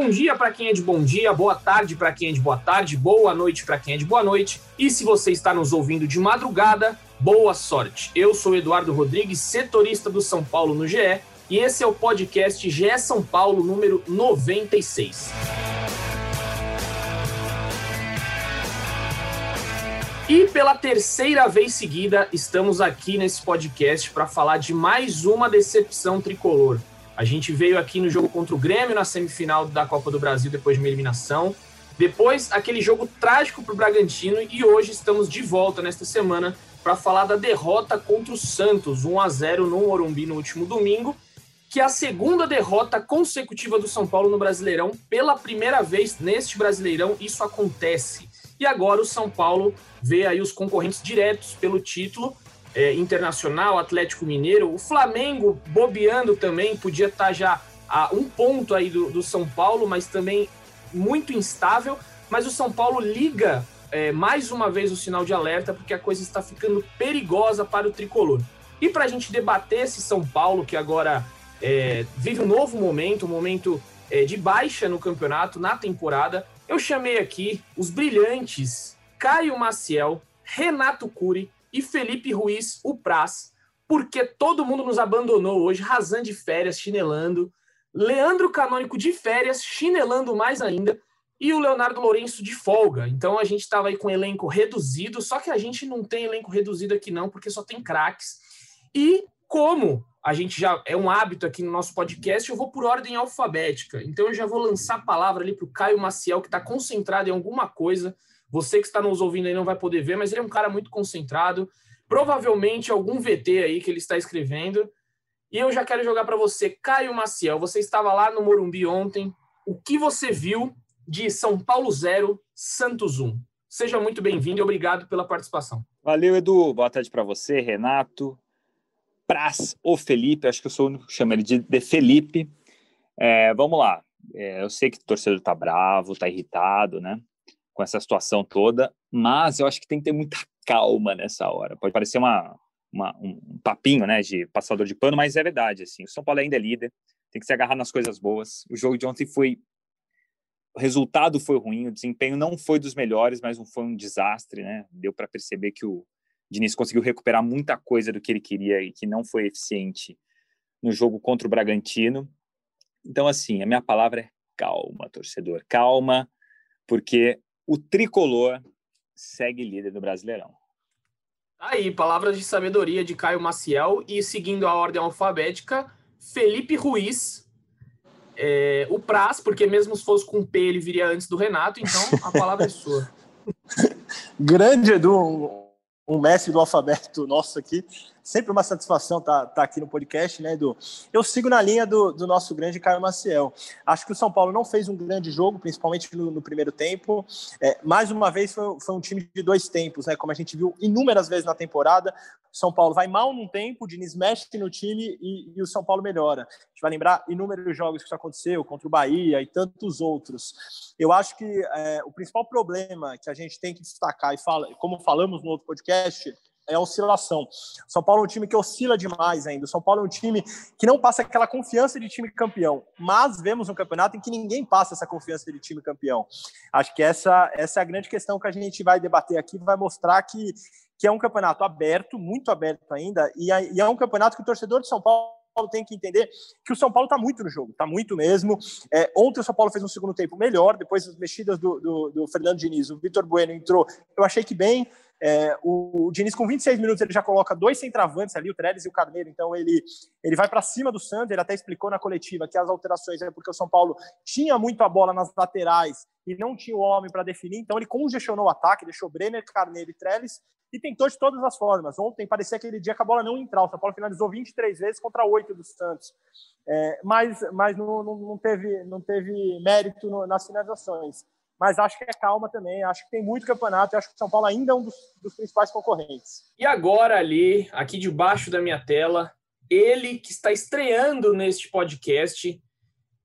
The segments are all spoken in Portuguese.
Bom dia para quem é de bom dia, boa tarde para quem é de boa tarde, boa noite para quem é de boa noite. E se você está nos ouvindo de madrugada, boa sorte. Eu sou Eduardo Rodrigues, setorista do São Paulo no GE, e esse é o podcast GE São Paulo número 96. E pela terceira vez seguida, estamos aqui nesse podcast para falar de mais uma decepção tricolor. A gente veio aqui no jogo contra o Grêmio na semifinal da Copa do Brasil depois de uma eliminação. Depois, aquele jogo trágico para o Bragantino e hoje estamos de volta nesta semana para falar da derrota contra o Santos, 1 a 0 no Morumbi no último domingo, que é a segunda derrota consecutiva do São Paulo no Brasileirão. Pela primeira vez neste Brasileirão, isso acontece. E agora o São Paulo vê aí os concorrentes diretos pelo título é, internacional, Atlético Mineiro, o Flamengo bobeando também, podia estar já a um ponto aí do, do São Paulo, mas também muito instável. Mas o São Paulo liga é, mais uma vez o sinal de alerta, porque a coisa está ficando perigosa para o tricolor. E para a gente debater esse São Paulo, que agora é, vive um novo momento, um momento é, de baixa no campeonato, na temporada, eu chamei aqui os brilhantes Caio Maciel, Renato Cury e Felipe Ruiz, o Praz, porque todo mundo nos abandonou hoje, Razan de férias, chinelando, Leandro Canônico de férias, chinelando mais ainda, e o Leonardo Lourenço de folga. Então a gente estava aí com elenco reduzido, só que a gente não tem elenco reduzido aqui não, porque só tem craques. E como a gente já é um hábito aqui no nosso podcast, eu vou por ordem alfabética. Então eu já vou lançar a palavra ali para o Caio Maciel, que está concentrado em alguma coisa. Você que está nos ouvindo aí não vai poder ver, mas ele é um cara muito concentrado. Provavelmente algum VT aí que ele está escrevendo. E eu já quero jogar para você, Caio Maciel. Você estava lá no Morumbi ontem. O que você viu de São Paulo 0, Santos 1? Seja muito bem-vindo e obrigado pela participação. Valeu, Edu. Boa tarde para você, Renato. Praz, o Felipe, acho que eu sou o único que chama ele de, de Felipe. É, vamos lá. É, eu sei que o torcedor tá bravo, tá irritado, né? Com essa situação toda, mas eu acho que tem que ter muita calma nessa hora. Pode parecer uma, uma, um papinho, né, de passador de pano, mas é verdade, assim. O São Paulo ainda é líder, tem que se agarrar nas coisas boas. O jogo de ontem foi o resultado foi ruim, o desempenho não foi dos melhores, mas não foi um desastre, né? Deu para perceber que o Diniz conseguiu recuperar muita coisa do que ele queria e que não foi eficiente no jogo contra o Bragantino. Então, assim, a minha palavra é calma, torcedor, calma, porque o tricolor segue líder do Brasileirão. Tá aí, palavras de sabedoria de Caio Maciel e seguindo a ordem alfabética, Felipe Ruiz, é, o Praz, porque mesmo se fosse com P ele viria antes do Renato, então a palavra é sua. Grande Edu, um mestre do alfabeto nosso aqui. Sempre uma satisfação estar tá, tá aqui no podcast, né, Edu? Eu sigo na linha do, do, nosso grande Caio Maciel. Acho que o São Paulo não fez um grande jogo, principalmente no, no primeiro tempo. É, mais uma vez, foi, foi, um time de dois tempos, né? Como a gente viu inúmeras vezes na temporada. O São Paulo vai mal num tempo, o Diniz mexe no time e, e o São Paulo melhora. A gente vai lembrar inúmeros jogos que isso aconteceu, contra o Bahia e tantos outros. Eu acho que é, o principal problema que a gente tem que destacar, e fala, como falamos no outro podcast, é a oscilação. São Paulo é um time que oscila demais ainda. O São Paulo é um time que não passa aquela confiança de time campeão, mas vemos um campeonato em que ninguém passa essa confiança de time campeão. Acho que essa, essa é a grande questão que a gente vai debater aqui, vai mostrar que, que é um campeonato aberto, muito aberto ainda, e é, um campeonato que o torcedor de São Paulo tem que entender que o São Paulo está muito no jogo, está muito mesmo. É, ontem o São Paulo fez um segundo tempo melhor, depois das mexidas do, do, do Fernando Diniz, o Vitor Bueno entrou, eu achei que bem, É, o, o Diniz, com 26 minutos, ele já coloca dois centravantes ali, o Trellis e o Carneiro. Então, ele, ele vai para cima do Santos. Ele até explicou na coletiva que as alterações é porque o São Paulo tinha muito a bola nas laterais e não tinha o homem para definir. Então, ele congestionou o ataque, deixou Brenner, Carneiro e Trellis e tentou de todas as formas. Ontem parecia aquele dia que a bola não entrar. O São Paulo finalizou 23 vezes contra 8 do Santos. É, mas mas não, não, não, teve, não teve mérito no, nas finalizações mas acho que é calma também. Acho que tem muito campeonato e acho que o São Paulo ainda é um dos, dos, principais concorrentes. E agora, ali, aqui debaixo da minha tela, ele que está estreando neste podcast,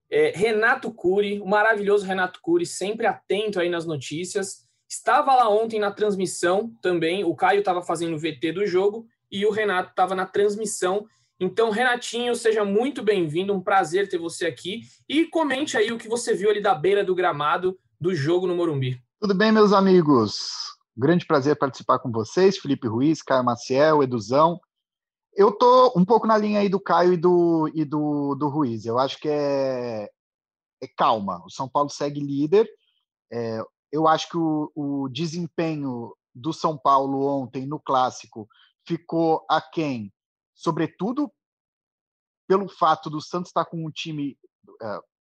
é Renato Cury, o maravilhoso Renato Cury, sempre atento aí nas notícias. Estava lá ontem na transmissão também. O Caio estava fazendo o VT do jogo e o Renato estava na transmissão. Então, Renatinho, seja muito bem-vindo. Um prazer ter você aqui. E comente aí o que você viu ali da beira do gramado do jogo no Morumbi. Tudo bem, meus amigos? Grande prazer participar com vocês, Felipe Ruiz, Caio Maciel, Eduzão. Eu tô um pouco na linha aí do Caio e do, e do, do Ruiz. Eu acho que é, é calma. O São Paulo segue líder. É, eu acho que o, o desempenho do São Paulo ontem no clássico ficou aquém, sobretudo pelo fato do Santos estar com um time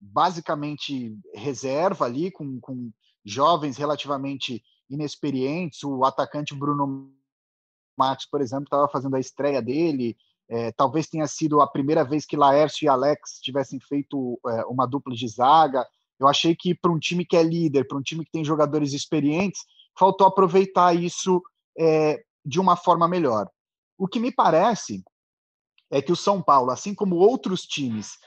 basicamente reserva ali, com, com jovens relativamente inexperientes. O atacante Bruno Matos, por exemplo, estava fazendo a estreia dele. É, talvez tenha sido a primeira vez que Laércio e Alex tivessem feito é, uma dupla de zaga. Eu achei que para um time que é líder, para um time que tem jogadores experientes, faltou aproveitar isso é, de uma forma melhor. O que me parece é que o São Paulo, assim como outros times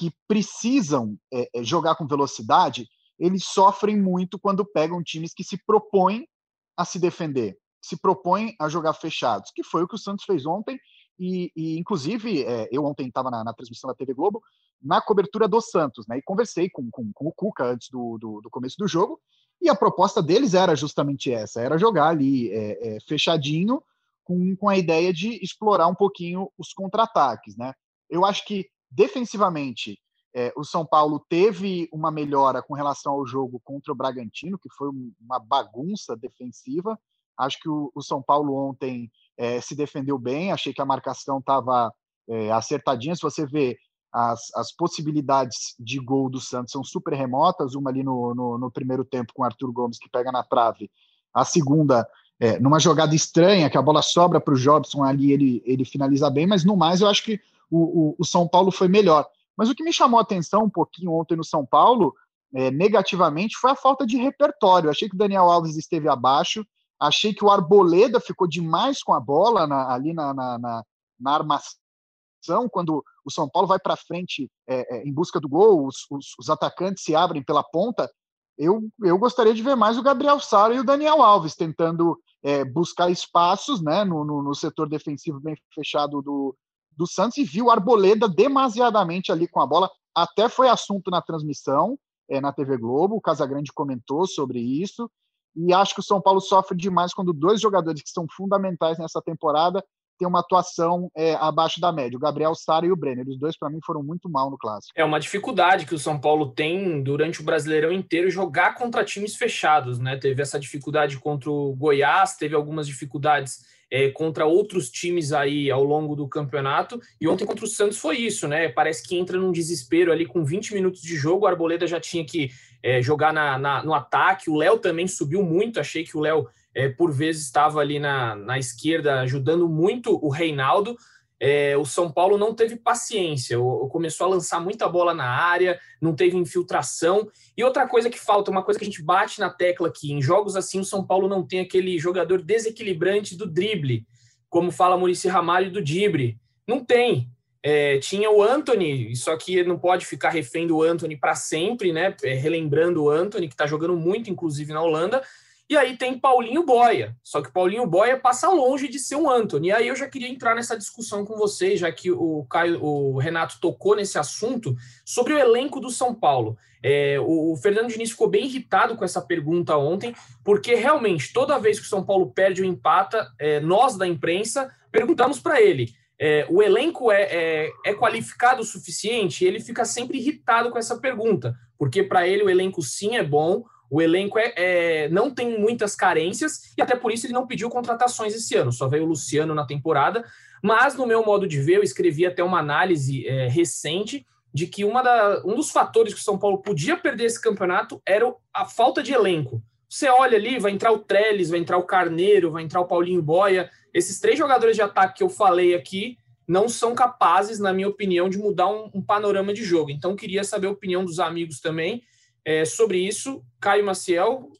que precisam é, jogar com velocidade, eles sofrem muito quando pegam times que se propõem a se defender, se propõem a jogar fechados, que foi o que o Santos fez ontem. E, e inclusive, é, eu ontem estava na, na, transmissão da TV Globo, na cobertura do Santos, né? E conversei com, com, com o Cuca antes do, do, do, começo do jogo, e a proposta deles era justamente essa: era jogar ali é, é, fechadinho, com, com a ideia de explorar um pouquinho os contra-ataques, né? Eu acho que defensivamente, é, o São Paulo teve uma melhora com relação ao jogo contra o Bragantino, que foi uma bagunça defensiva. Acho que o, o São Paulo ontem é, se defendeu bem, achei que a marcação estava é, acertadinha. Se você vê as, as, possibilidades de gol do Santos são super remotas, uma ali no, no, no primeiro tempo com o Arthur Gomes que pega na trave, a segunda é, numa jogada estranha, que a bola sobra para o Jobson ali, ele, ele finaliza bem, mas no mais eu acho que o, o, o, São Paulo foi melhor. Mas o que me chamou a atenção um pouquinho ontem no São Paulo, é, negativamente, foi a falta de repertório. achei que o Daniel Alves esteve abaixo, achei que o Arboleda ficou demais com a bola na, ali na, na, na, na armação, quando o São Paulo vai para frente é, é, em busca do gol, os, os, os, atacantes se abrem pela ponta. Eu, eu gostaria de ver mais o Gabriel Sara e o Daniel Alves tentando é, buscar espaços né, no, no, no, setor defensivo bem fechado do, do Santos e viu Arboleda demasiadamente ali com a bola. Até foi assunto na transmissão é, na TV Globo, o Casagrande comentou sobre isso. E acho que o São Paulo sofre demais quando dois jogadores que são fundamentais nessa temporada têm uma atuação é, abaixo da média. O Gabriel Sara e o Brenner. Os dois, para mim, foram muito mal no clássico. É uma dificuldade que o São Paulo tem durante o Brasileirão inteiro jogar contra times fechados. né? Teve essa dificuldade contra o Goiás, teve algumas dificuldades é, contra outros times aí ao longo do campeonato. E ontem contra o Santos foi isso, né? Parece que entra num desespero ali com 20 minutos de jogo. O Arboleda já tinha que é, jogar na, na, no ataque. O Léo também subiu muito. Achei que o Léo, é, por vezes, estava ali na, na esquerda ajudando muito o Reinaldo é, o São Paulo não teve paciência, começou a lançar muita bola na área, não teve infiltração. E outra coisa que falta, uma coisa que a gente bate na tecla aqui, em jogos assim, o São Paulo não tem aquele jogador desequilibrante do drible, como fala Murici Ramalho do Dibre. Não tem. É, tinha o Anthony, só que não pode ficar refém do Anthony para sempre, né? É, relembrando o Anthony, que está jogando muito, inclusive na Holanda, e aí tem Paulinho Boia. Só que Paulinho Boia passa longe de ser um Anthony. E aí eu já queria entrar nessa discussão com vocês, já que o, Caio, o Renato tocou nesse assunto, sobre o elenco do São Paulo. É, o, o, Fernando Diniz ficou bem irritado com essa pergunta ontem, porque realmente, toda vez que o São Paulo perde ou empata, é, nós da imprensa perguntamos para ele. É, o elenco é, é, é, qualificado o suficiente? Ele fica sempre irritado com essa pergunta, porque para ele o elenco sim é bom, O elenco é, é, não tem muitas carências e até por isso ele não pediu contratações esse ano. Só veio o Luciano na temporada. Mas, no meu modo de ver, eu escrevi até uma análise é, recente de que uma da, um dos fatores que o São Paulo podia perder esse campeonato era a falta de elenco. Você olha ali, vai entrar o Trellis, vai entrar o Carneiro, vai entrar o Paulinho Boia. Esses três jogadores de ataque que eu falei aqui não são capazes, na minha opinião, de mudar um, um panorama de jogo. Então, queria saber a opinião dos amigos também é, sobre isso. Caio Maciel,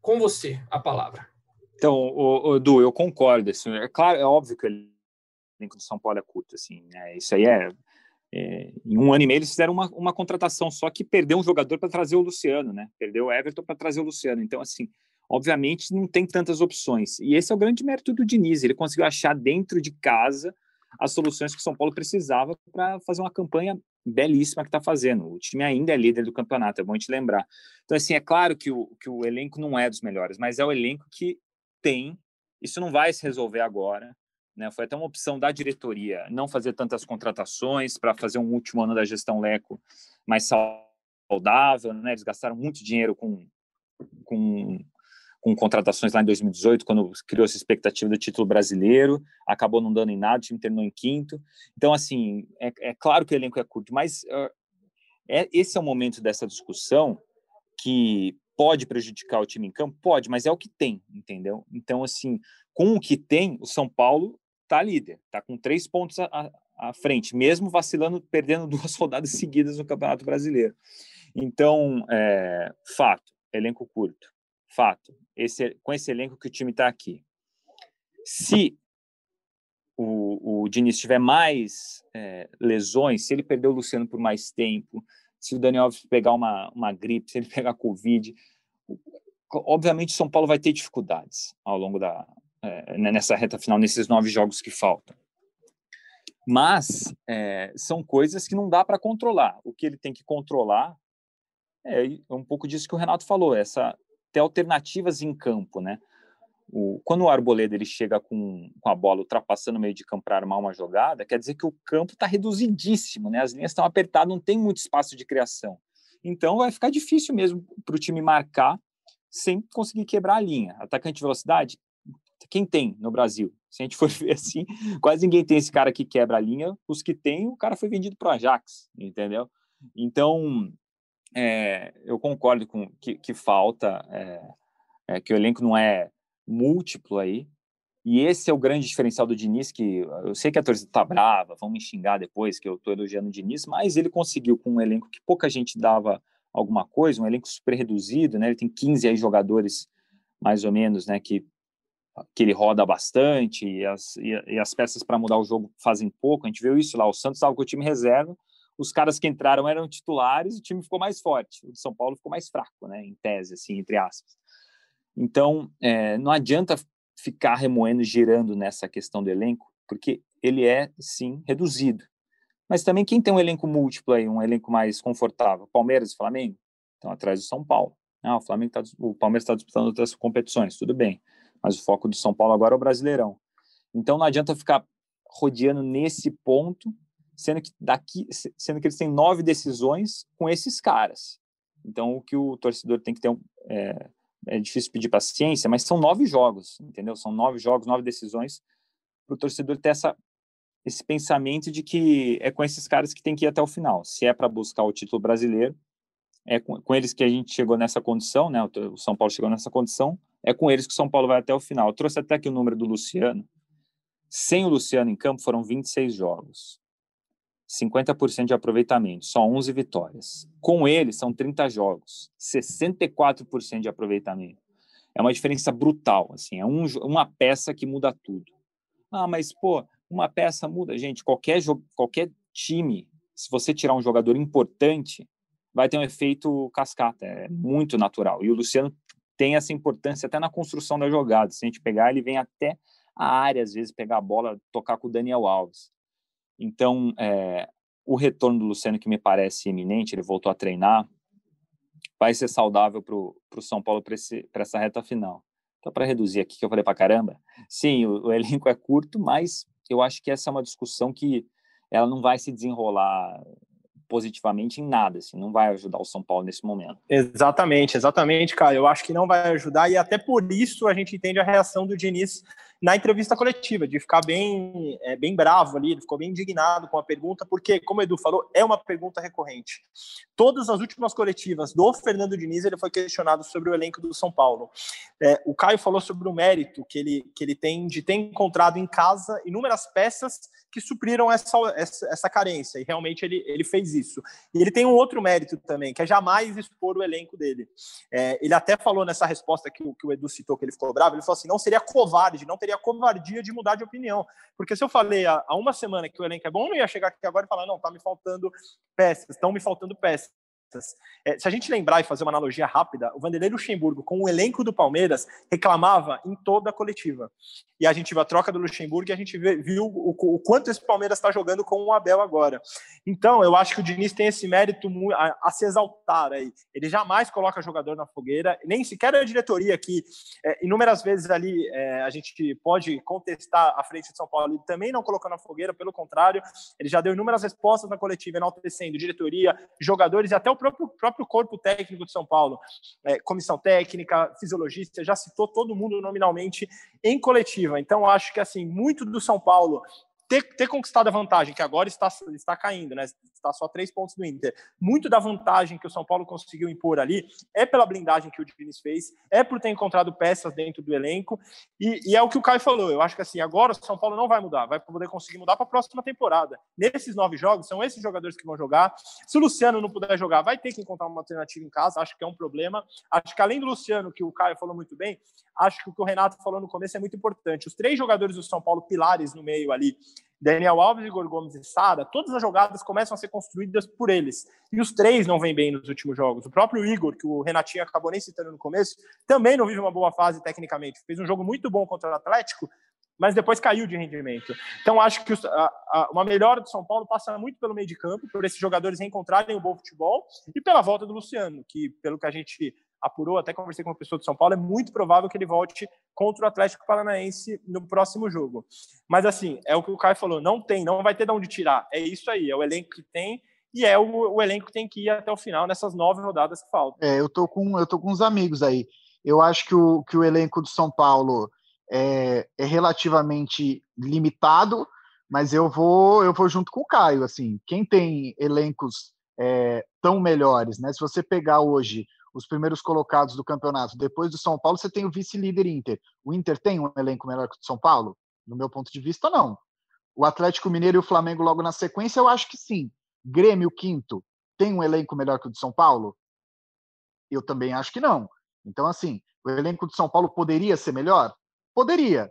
com você a palavra. Então, o, o Edu, eu concordo. Assim, é claro, é óbvio que o elenco do São Paulo é curto. Assim, né? Isso aí é é, em um ano e meio eles fizeram uma, uma contratação, só que perdeu um jogador para trazer o Luciano, né? Perdeu o Everton para trazer o Luciano. Então, assim, obviamente não tem tantas opções. E esse é o grande mérito do Diniz. Ele conseguiu achar dentro de casa as soluções que o São Paulo precisava para fazer uma campanha belíssima que está fazendo. O time ainda é líder do campeonato, é bom te lembrar. Então, assim, é claro que o, que o elenco não é dos melhores, mas é o elenco que tem. Isso não vai se resolver agora. Né? Foi até uma opção da diretoria não fazer tantas contratações para fazer um último ano da gestão Leco mais saudável. Né? Eles gastaram muito dinheiro com, com, com contratações lá em 2018, quando criou essa expectativa do título brasileiro, acabou não dando em nada, o time terminou em quinto. Então, assim, é, é claro que o elenco é curto, mas uh, é, esse é o momento dessa discussão que pode prejudicar o time em campo? Pode, mas é o que tem, entendeu? Então, assim, com o que tem, o São Paulo está líder, está com três pontos à, à, frente, mesmo vacilando, perdendo duas rodadas seguidas no Campeonato Brasileiro. Então, é, fato, elenco curto, fato, esse, com esse elenco que o time está aqui. Se o, o Diniz tiver mais é, lesões, se ele perder o Luciano por mais tempo, se o Daniel Alves pegar uma, uma gripe, se ele pegar Covid, obviamente São Paulo vai ter dificuldades ao longo da, é, né, nessa reta final, nesses nove jogos que faltam. Mas é, são coisas que não dá para controlar. O que ele tem que controlar é, é um pouco disso que o Renato falou, essa ter alternativas em campo, né? O, quando o Arboleda ele chega com, com a bola ultrapassando o meio de campo para armar uma jogada, quer dizer que o campo está reduzidíssimo, né? As linhas estão apertadas, não tem muito espaço de criação. Então vai ficar difícil mesmo para o time marcar sem conseguir quebrar a linha. Atacante de velocidade quem tem no Brasil? Se a gente for ver assim, quase ninguém tem esse cara que quebra a linha. Os que tem, o cara foi vendido para o Ajax, entendeu? Então, é, eu concordo com que, que falta, é, é, que o elenco não é múltiplo aí. E esse é o grande diferencial do Diniz, que eu sei que a torcida tá brava, vão me xingar depois que eu tô elogiando o Diniz, mas ele conseguiu com um elenco que pouca gente dava alguma coisa, um elenco super reduzido, né? Ele tem 15 aí jogadores mais ou menos, né, que que ele roda bastante e as, e, e as peças para mudar o jogo fazem pouco. A gente viu isso lá. O Santos estava com o time reserva, os caras que entraram eram titulares, o time ficou mais forte. O de São Paulo ficou mais fraco, né? Em tese, assim, entre aspas. Então, é, não adianta ficar remoendo, girando nessa questão do elenco, porque ele é, sim, reduzido. Mas também quem tem um elenco múltiplo aí, um elenco mais confortável? Palmeiras e Flamengo estão atrás do São Paulo. Ah, o Flamengo tá, o Palmeiras está disputando outras competições, tudo bem mas o foco do São Paulo agora é o Brasileirão. Então não adianta ficar rodeando nesse ponto, sendo que daqui, sendo que eles têm nove decisões com esses caras. Então o que o torcedor tem que ter é, é difícil pedir paciência, mas são nove jogos, entendeu? São nove jogos, nove decisões para o torcedor ter essa esse pensamento de que é com esses caras que tem que ir até o final. Se é para buscar o título brasileiro, é com, com, eles que a gente chegou nessa condição, né? O São Paulo chegou nessa condição. É com eles que o São Paulo vai até o final. Eu trouxe até aqui o número do Luciano. Sem o Luciano em campo foram 26 jogos. 50% de aproveitamento, só 11 vitórias. Com ele são 30 jogos, 64% de aproveitamento. É uma diferença brutal, assim, é um, uma peça que muda tudo. Ah, mas pô, uma peça muda, gente, qualquer qualquer time, se você tirar um jogador importante, vai ter um efeito cascata, é muito natural. E o Luciano tem essa importância até na construção da jogada. Se a gente pegar, ele vem até a área, às vezes, pegar a bola, tocar com o Daniel Alves. Então, é, o retorno do Luciano, que me parece iminente, ele voltou a treinar, vai ser saudável para o São Paulo para essa reta final. Então, para reduzir aqui, que eu falei para caramba, sim, o, o, elenco é curto, mas eu acho que essa é uma discussão que ela não vai se desenrolar positivamente em nada, assim, não vai ajudar o São Paulo nesse momento. Exatamente, exatamente, cara. Eu acho que não vai ajudar e até por isso a gente entende a reação do Diniz na entrevista coletiva, de ficar bem, é, bem bravo ali, ele ficou bem indignado com a pergunta, porque, como o Edu falou, é uma pergunta recorrente. Todas as últimas coletivas do Fernando Diniz, ele foi questionado sobre o elenco do São Paulo. É, o Caio falou sobre o mérito que ele, que ele tem de ter encontrado em casa inúmeras peças que supriram essa, essa, essa, carência, e realmente ele, ele fez isso. E ele tem um outro mérito também, que é jamais expor o elenco dele. É, ele até falou nessa resposta que o, que o Edu citou, que ele ficou bravo, ele falou assim, não seria covarde, não teria covardia de mudar de opinião, porque se eu falei há, há uma semana que o elenco é bom, eu não ia chegar aqui agora e falar, não, tá me faltando peças, estão me faltando peças. É, se a gente lembrar e fazer uma analogia rápida, o Vanderlei Luxemburgo, com o elenco do Palmeiras, reclamava em toda a coletiva. E a gente viu a troca do Luxemburgo e a gente viu o, o quanto esse Palmeiras está jogando com o Abel agora. Então, eu acho que o Diniz tem esse mérito a, a se exaltar aí. Ele jamais coloca jogador na fogueira, nem sequer a diretoria que é, inúmeras vezes ali é, a gente pode contestar a frente de São Paulo, ele também não colocou na fogueira, pelo contrário, ele já deu inúmeras respostas na coletiva, enaltecendo diretoria, jogadores e até o próprio, próprio corpo técnico de São Paulo, é, comissão técnica, fisiologista, já citou todo mundo nominalmente em coletiva. Então, acho que assim muito do São Paulo ter, ter conquistado a vantagem, que agora está, está caindo, né? Está só três pontos do Inter. Muito da vantagem que o São Paulo conseguiu impor ali é pela blindagem que o Diniz fez, é por ter encontrado peças dentro do elenco, e, e é o que o Caio falou. Eu acho que assim, agora o São Paulo não vai mudar, vai poder conseguir mudar para a próxima temporada. Nesses nove jogos, são esses jogadores que vão jogar. Se o Luciano não puder jogar, vai ter que encontrar uma alternativa em casa, acho que é um problema. Acho que além do Luciano, que o Caio falou muito bem, acho que o que o Renato falou no começo é muito importante. Os três jogadores do São Paulo, pilares no meio ali, Daniel Alves, Igor Gomes e Sara, todas as jogadas começam a ser construídas por eles. E os três não vêm bem nos últimos jogos. O próprio Igor, que o Renatinho acabou nem citando no começo, também não vive uma boa fase tecnicamente. Fez um jogo muito bom contra o Atlético, mas depois caiu de rendimento. Então, acho que uma melhora do São Paulo passa muito pelo meio de campo, por esses jogadores reencontrarem o bom futebol e pela volta do Luciano, que, pelo que a gente apurou, até conversei com uma pessoa de São Paulo, é muito provável que ele volte contra o Atlético Paranaense no próximo jogo. Mas assim, é o que o Caio falou, não tem, não vai ter de onde tirar. É isso aí, é o elenco que tem e é o, o elenco que tem que ir até o final nessas nove rodadas que faltam. É, eu tô com eu tô com uns amigos aí. Eu acho que o, que o elenco do São Paulo é, é relativamente limitado, mas eu vou eu vou junto com o Caio. Assim, quem tem elencos é, tão melhores, né? Se você pegar hoje os primeiros colocados do campeonato. Depois do São Paulo, você tem o vice-líder Inter. O Inter tem um elenco melhor que o São Paulo? No meu ponto de vista, não. O Atlético Mineiro e o Flamengo logo na sequência, eu acho que sim. Grêmio, quinto, tem um elenco melhor que o do São Paulo? Eu também acho que não. Então, assim, o elenco do São Paulo poderia ser melhor? Poderia.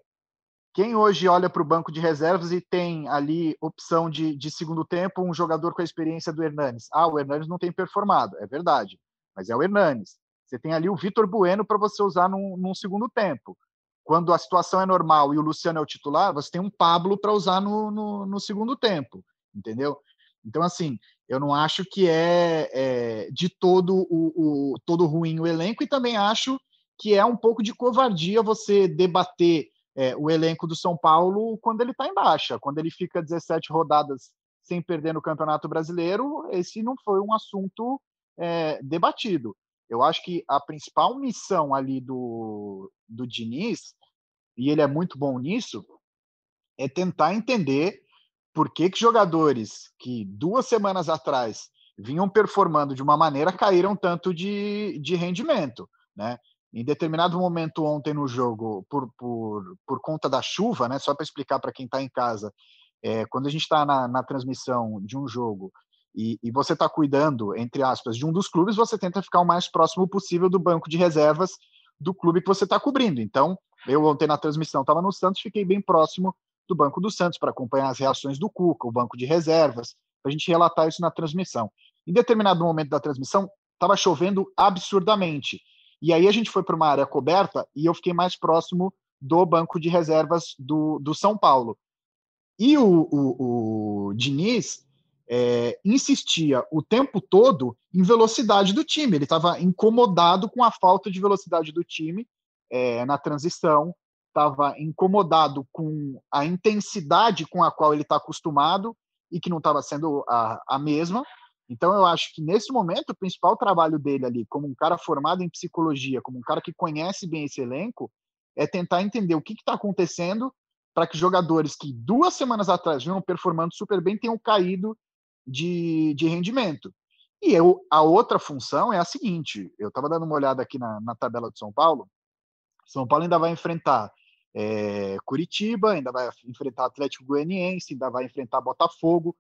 Quem hoje olha para o banco de reservas e tem ali opção de, de segundo tempo, um jogador com a experiência do Hernanes? Ah, o Hernanes não tem performado, é verdade mas é o Hernanes. Você tem ali o Vitor Bueno para você usar num, num, segundo tempo. Quando a situação é normal e o Luciano é o titular, você tem um Pablo para usar no, no, no, segundo tempo, entendeu? Então, assim, eu não acho que é, é de todo o, o, todo ruim o elenco e também acho que é um pouco de covardia você debater é, o elenco do São Paulo quando ele está em baixa, quando ele fica 17 rodadas sem perder no Campeonato Brasileiro, esse não foi um assunto é, debatido. Eu acho que a principal missão ali do, do Diniz, e ele é muito bom nisso, é tentar entender por que, que jogadores que duas semanas atrás vinham performando de uma maneira caíram tanto de, de rendimento, né? Em determinado momento ontem no jogo, por, por, por conta da chuva, né? Só para explicar para quem está em casa, é, quando a gente está na, na transmissão de um jogo e, e você está cuidando, entre aspas, de um dos clubes, você tenta ficar o mais próximo possível do banco de reservas do clube que você está cobrindo. Então, eu ontem na transmissão estava no Santos, fiquei bem próximo do banco do Santos para acompanhar as reações do Cuca, o banco de reservas, para a gente relatar isso na transmissão. Em determinado momento da transmissão, estava chovendo absurdamente. E aí a gente foi para uma área coberta e eu fiquei mais próximo do banco de reservas do, do São Paulo. E o, o, o Diniz é, insistia o tempo todo em velocidade do time. Ele estava incomodado com a falta de velocidade do time é, na transição, estava incomodado com a intensidade com a qual ele está acostumado e que não estava sendo a, a mesma. Então, eu acho que nesse momento, o principal trabalho dele ali, como um cara formado em psicologia, como um cara que conhece bem esse elenco, é tentar entender o que está acontecendo para que jogadores que duas semanas atrás vinham performando super bem tenham caído de, de rendimento. E eu, a outra função é a seguinte: eu estava dando uma olhada aqui na, na tabela de São Paulo. São Paulo ainda vai enfrentar é, Curitiba, ainda vai enfrentar Atlético Goianiense, ainda vai enfrentar Botafogo.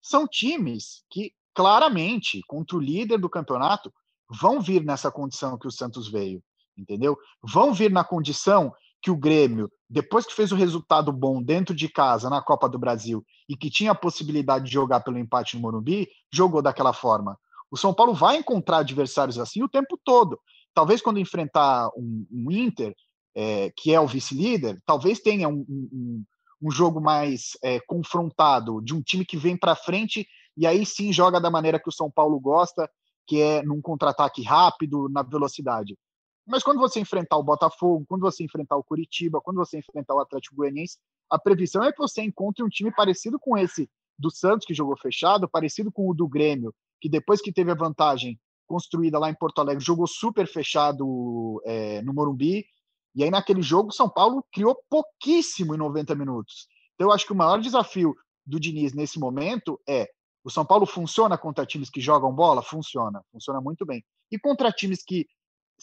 São times que claramente, contra o líder do campeonato, vão vir nessa condição que o Santos veio, entendeu? Vão vir na condição que o Grêmio, depois que fez o resultado bom dentro de casa na Copa do Brasil e que tinha a possibilidade de jogar pelo empate no Morumbi, jogou daquela forma. O São Paulo vai encontrar adversários assim o tempo todo. Talvez quando enfrentar um, um Inter, é, que é o vice-líder, talvez tenha um, um, um jogo mais é, confrontado de um time que vem para frente e aí sim joga da maneira que o São Paulo gosta, que é num contra-ataque rápido, na velocidade. Mas quando você enfrentar o Botafogo, quando você enfrentar o Curitiba, quando você enfrentar o Atlético Goianiense, a previsão é que você encontre um time parecido com esse do Santos, que jogou fechado, parecido com o do Grêmio, que depois que teve a vantagem construída lá em Porto Alegre, jogou super fechado é, no Morumbi. E aí, naquele jogo, São Paulo criou pouquíssimo em 90 minutos. Então, eu acho que o maior desafio do Diniz nesse momento é o São Paulo funciona contra times que jogam bola? Funciona, funciona muito bem. E contra times que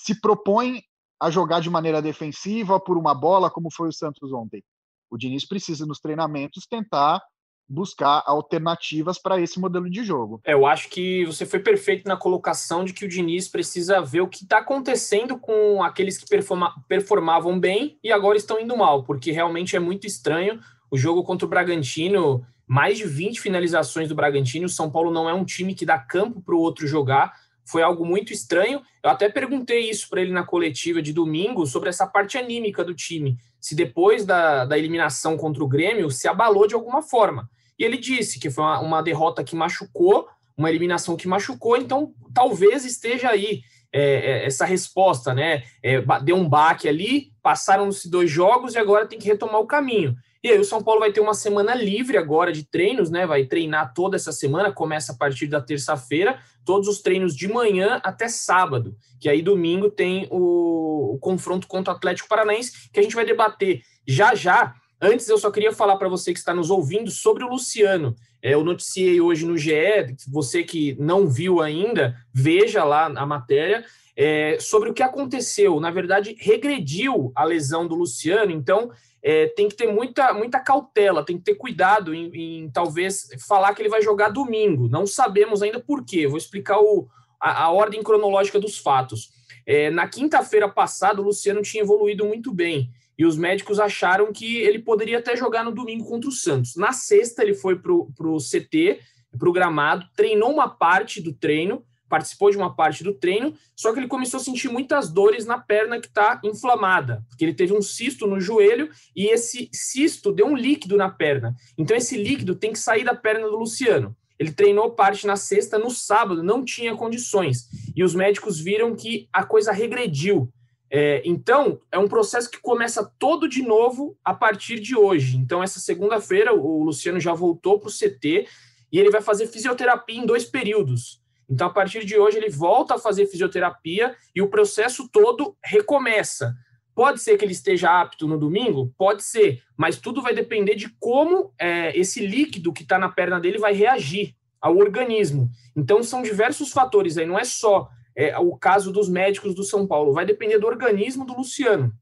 se propõem a jogar de maneira defensiva por uma bola, como foi o Santos ontem? O Diniz precisa, nos treinamentos, tentar buscar alternativas para esse modelo de jogo. É, eu acho que você foi perfeito na colocação de que o Diniz precisa ver o que está acontecendo com aqueles que performa, performavam bem e agora estão indo mal, porque realmente é muito estranho. O jogo contra o Bragantino mais de 20 finalizações do Bragantino. O São Paulo não é um time que dá campo para o outro jogar. Foi algo muito estranho. Eu até perguntei isso para ele na coletiva de domingo sobre essa parte anímica do time. Se depois da, da eliminação contra o Grêmio se abalou de alguma forma. E ele disse que foi uma, uma derrota que machucou, uma eliminação que machucou, então talvez esteja aí é, é, essa resposta, né? É, deu um baque ali, passaram-se dois jogos e agora tem que retomar o caminho. E aí o São Paulo vai ter uma semana livre agora de treinos, né? Vai treinar toda essa semana, começa a partir da terça-feira, todos os treinos de manhã até sábado, que aí domingo tem o, o confronto contra o Atlético Paranaense, que a gente vai debater já já. Antes eu só queria falar para você que está nos ouvindo sobre o Luciano. É, eu noticiei hoje no GE, você que não viu ainda, veja lá a matéria. É, sobre o que aconteceu. Na verdade, regrediu a lesão do Luciano, então é, tem que ter muita, muita cautela, tem que ter cuidado em, em, talvez falar que ele vai jogar domingo. Não sabemos ainda por quê. Vou explicar o, a, a ordem cronológica dos fatos. É, na quinta-feira passada, o Luciano tinha evoluído muito bem e os médicos acharam que ele poderia até jogar no domingo contra o Santos. Na sexta, ele foi para o CT, para o gramado, treinou uma parte do treino participou de uma parte do treino, só que ele começou a sentir muitas dores na perna que está inflamada, porque ele teve um cisto no joelho e esse cisto deu um líquido na perna. Então esse líquido tem que sair da perna do Luciano. Ele treinou parte na sexta, no sábado não tinha condições e os médicos viram que a coisa regrediu. É, então, é um processo que começa todo de novo a partir de hoje. Então, essa segunda-feira, o Luciano já voltou para o CT e ele vai fazer fisioterapia em dois períodos. Então, a partir de hoje, ele volta a fazer fisioterapia e o processo todo recomeça. Pode ser que ele esteja apto no domingo? Pode ser, mas tudo vai depender de como é, esse líquido que está na perna dele vai reagir ao organismo. Então, são diversos fatores aí, não é só é, o caso dos médicos do São Paulo, vai depender do organismo do Luciano.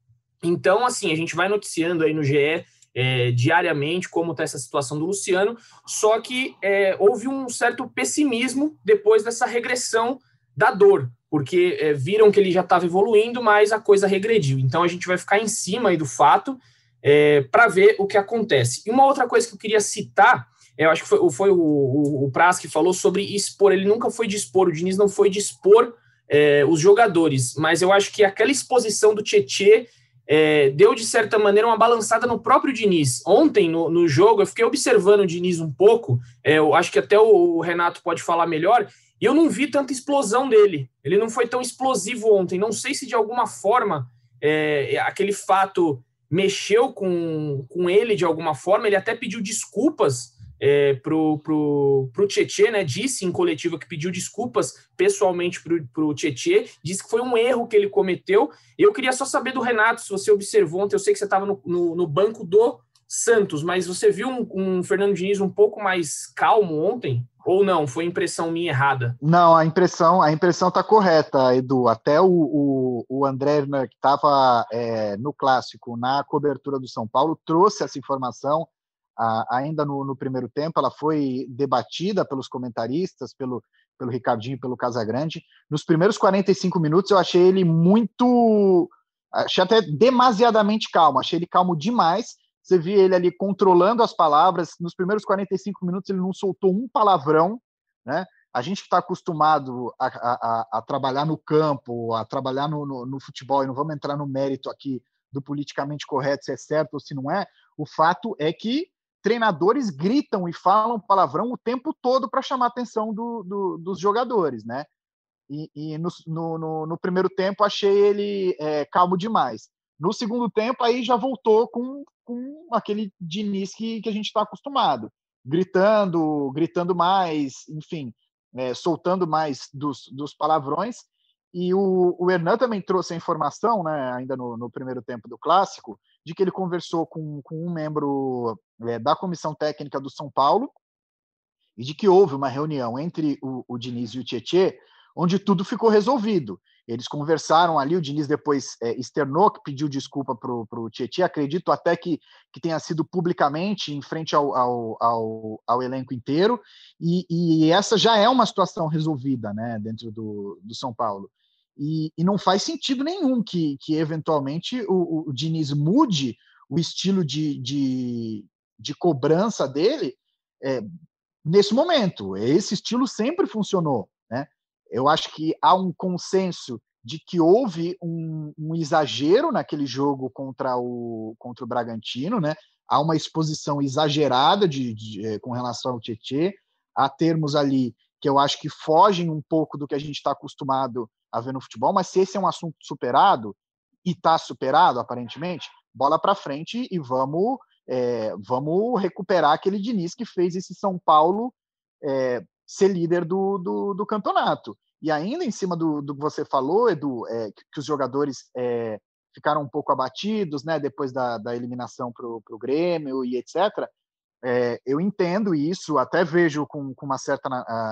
Então, assim, a gente vai noticiando aí no GE é, diariamente como está essa situação do Luciano, só que é, houve um certo pessimismo depois dessa regressão da dor, porque é, viram que ele já estava evoluindo, mas a coisa regrediu. Então a gente vai ficar em cima do fato é, para ver o que acontece. E uma outra coisa que eu queria citar, é, eu acho que foi, foi o, o, o Praz que falou sobre expor, ele nunca foi de expor, o Diniz não foi de expor é, os jogadores, mas eu acho que aquela exposição do Tietê é, deu, de certa maneira, uma balançada no próprio Diniz. Ontem, no, no jogo, eu fiquei observando o Diniz um pouco, é, eu acho que até o, Renato pode falar melhor, e eu não vi tanta explosão dele. Ele não foi tão explosivo ontem. Não sei se de alguma forma é, aquele fato mexeu com, com ele de alguma forma. Ele até pediu desculpas é, pro, pro, pro Tietê, né? Disse em coletiva que pediu desculpas pessoalmente pro, pro Tietê, disse que foi um erro que ele cometeu. Eu queria só saber do Renato, se você observou ontem, eu sei que você estava no, no, no, banco do Santos, mas você viu um, um, Fernando Diniz um pouco mais calmo ontem? Ou não? Foi impressão minha errada? Não, a impressão a impressão tá correta, Edu. Até o, o, o André, que estava é, no clássico, na cobertura do São Paulo, trouxe essa informação ainda no, no, primeiro tempo, ela foi debatida pelos comentaristas, pelo, pelo Ricardinho, pelo Casagrande. Nos primeiros 45 minutos eu achei ele muito, achei até demasiadamente calmo, achei ele calmo demais. Você via ele ali controlando as palavras. Nos primeiros 45 minutos ele não soltou um palavrão, né? A gente está acostumado a, a, a, trabalhar no campo, a trabalhar no, no, no futebol, e não vamos entrar no mérito aqui do politicamente correto, se é certo ou se não é. O fato é que treinadores gritam e falam palavrão o tempo todo para chamar a atenção do, do, dos jogadores, né? E, e no, no, no, primeiro tempo achei ele é, calmo demais. No segundo tempo, aí já voltou com, com aquele Diniz que, que a gente está acostumado, gritando, gritando mais, enfim, é, soltando mais dos, dos palavrões. E o, o Hernan também trouxe a informação, né, ainda no, no primeiro tempo do clássico, de que ele conversou com, com um membro é, da comissão técnica do São Paulo e de que houve uma reunião entre o, o Diniz e o Tietê, onde tudo ficou resolvido. Eles conversaram ali, o Diniz depois é, externou que pediu desculpa para o Tietchan, acredito até que, que tenha sido publicamente em frente ao, ao, ao, ao elenco inteiro, e, e, essa já é uma situação resolvida né, dentro do, do São Paulo. E, e, não faz sentido nenhum que, que eventualmente o, o Diniz mude o estilo de, de, de cobrança dele é, nesse momento. Esse estilo sempre funcionou. Né? Eu acho que há um consenso de que houve um, um exagero naquele jogo contra o, contra o Bragantino, né? há uma exposição exagerada de, de, eh, com relação ao Tietê, há termos ali que eu acho que fogem um pouco do que a gente está acostumado a ver no futebol, mas se esse é um assunto superado, e está superado, aparentemente, bola para frente e vamos, é, vamos recuperar aquele Diniz que fez esse São Paulo é, ser líder do, do, do, campeonato. E ainda em cima do, do que você falou, Edu, é, que, que, os jogadores é, ficaram um pouco abatidos né, depois da, da eliminação para o Grêmio e etc. É, eu entendo isso, até vejo com, com uma certa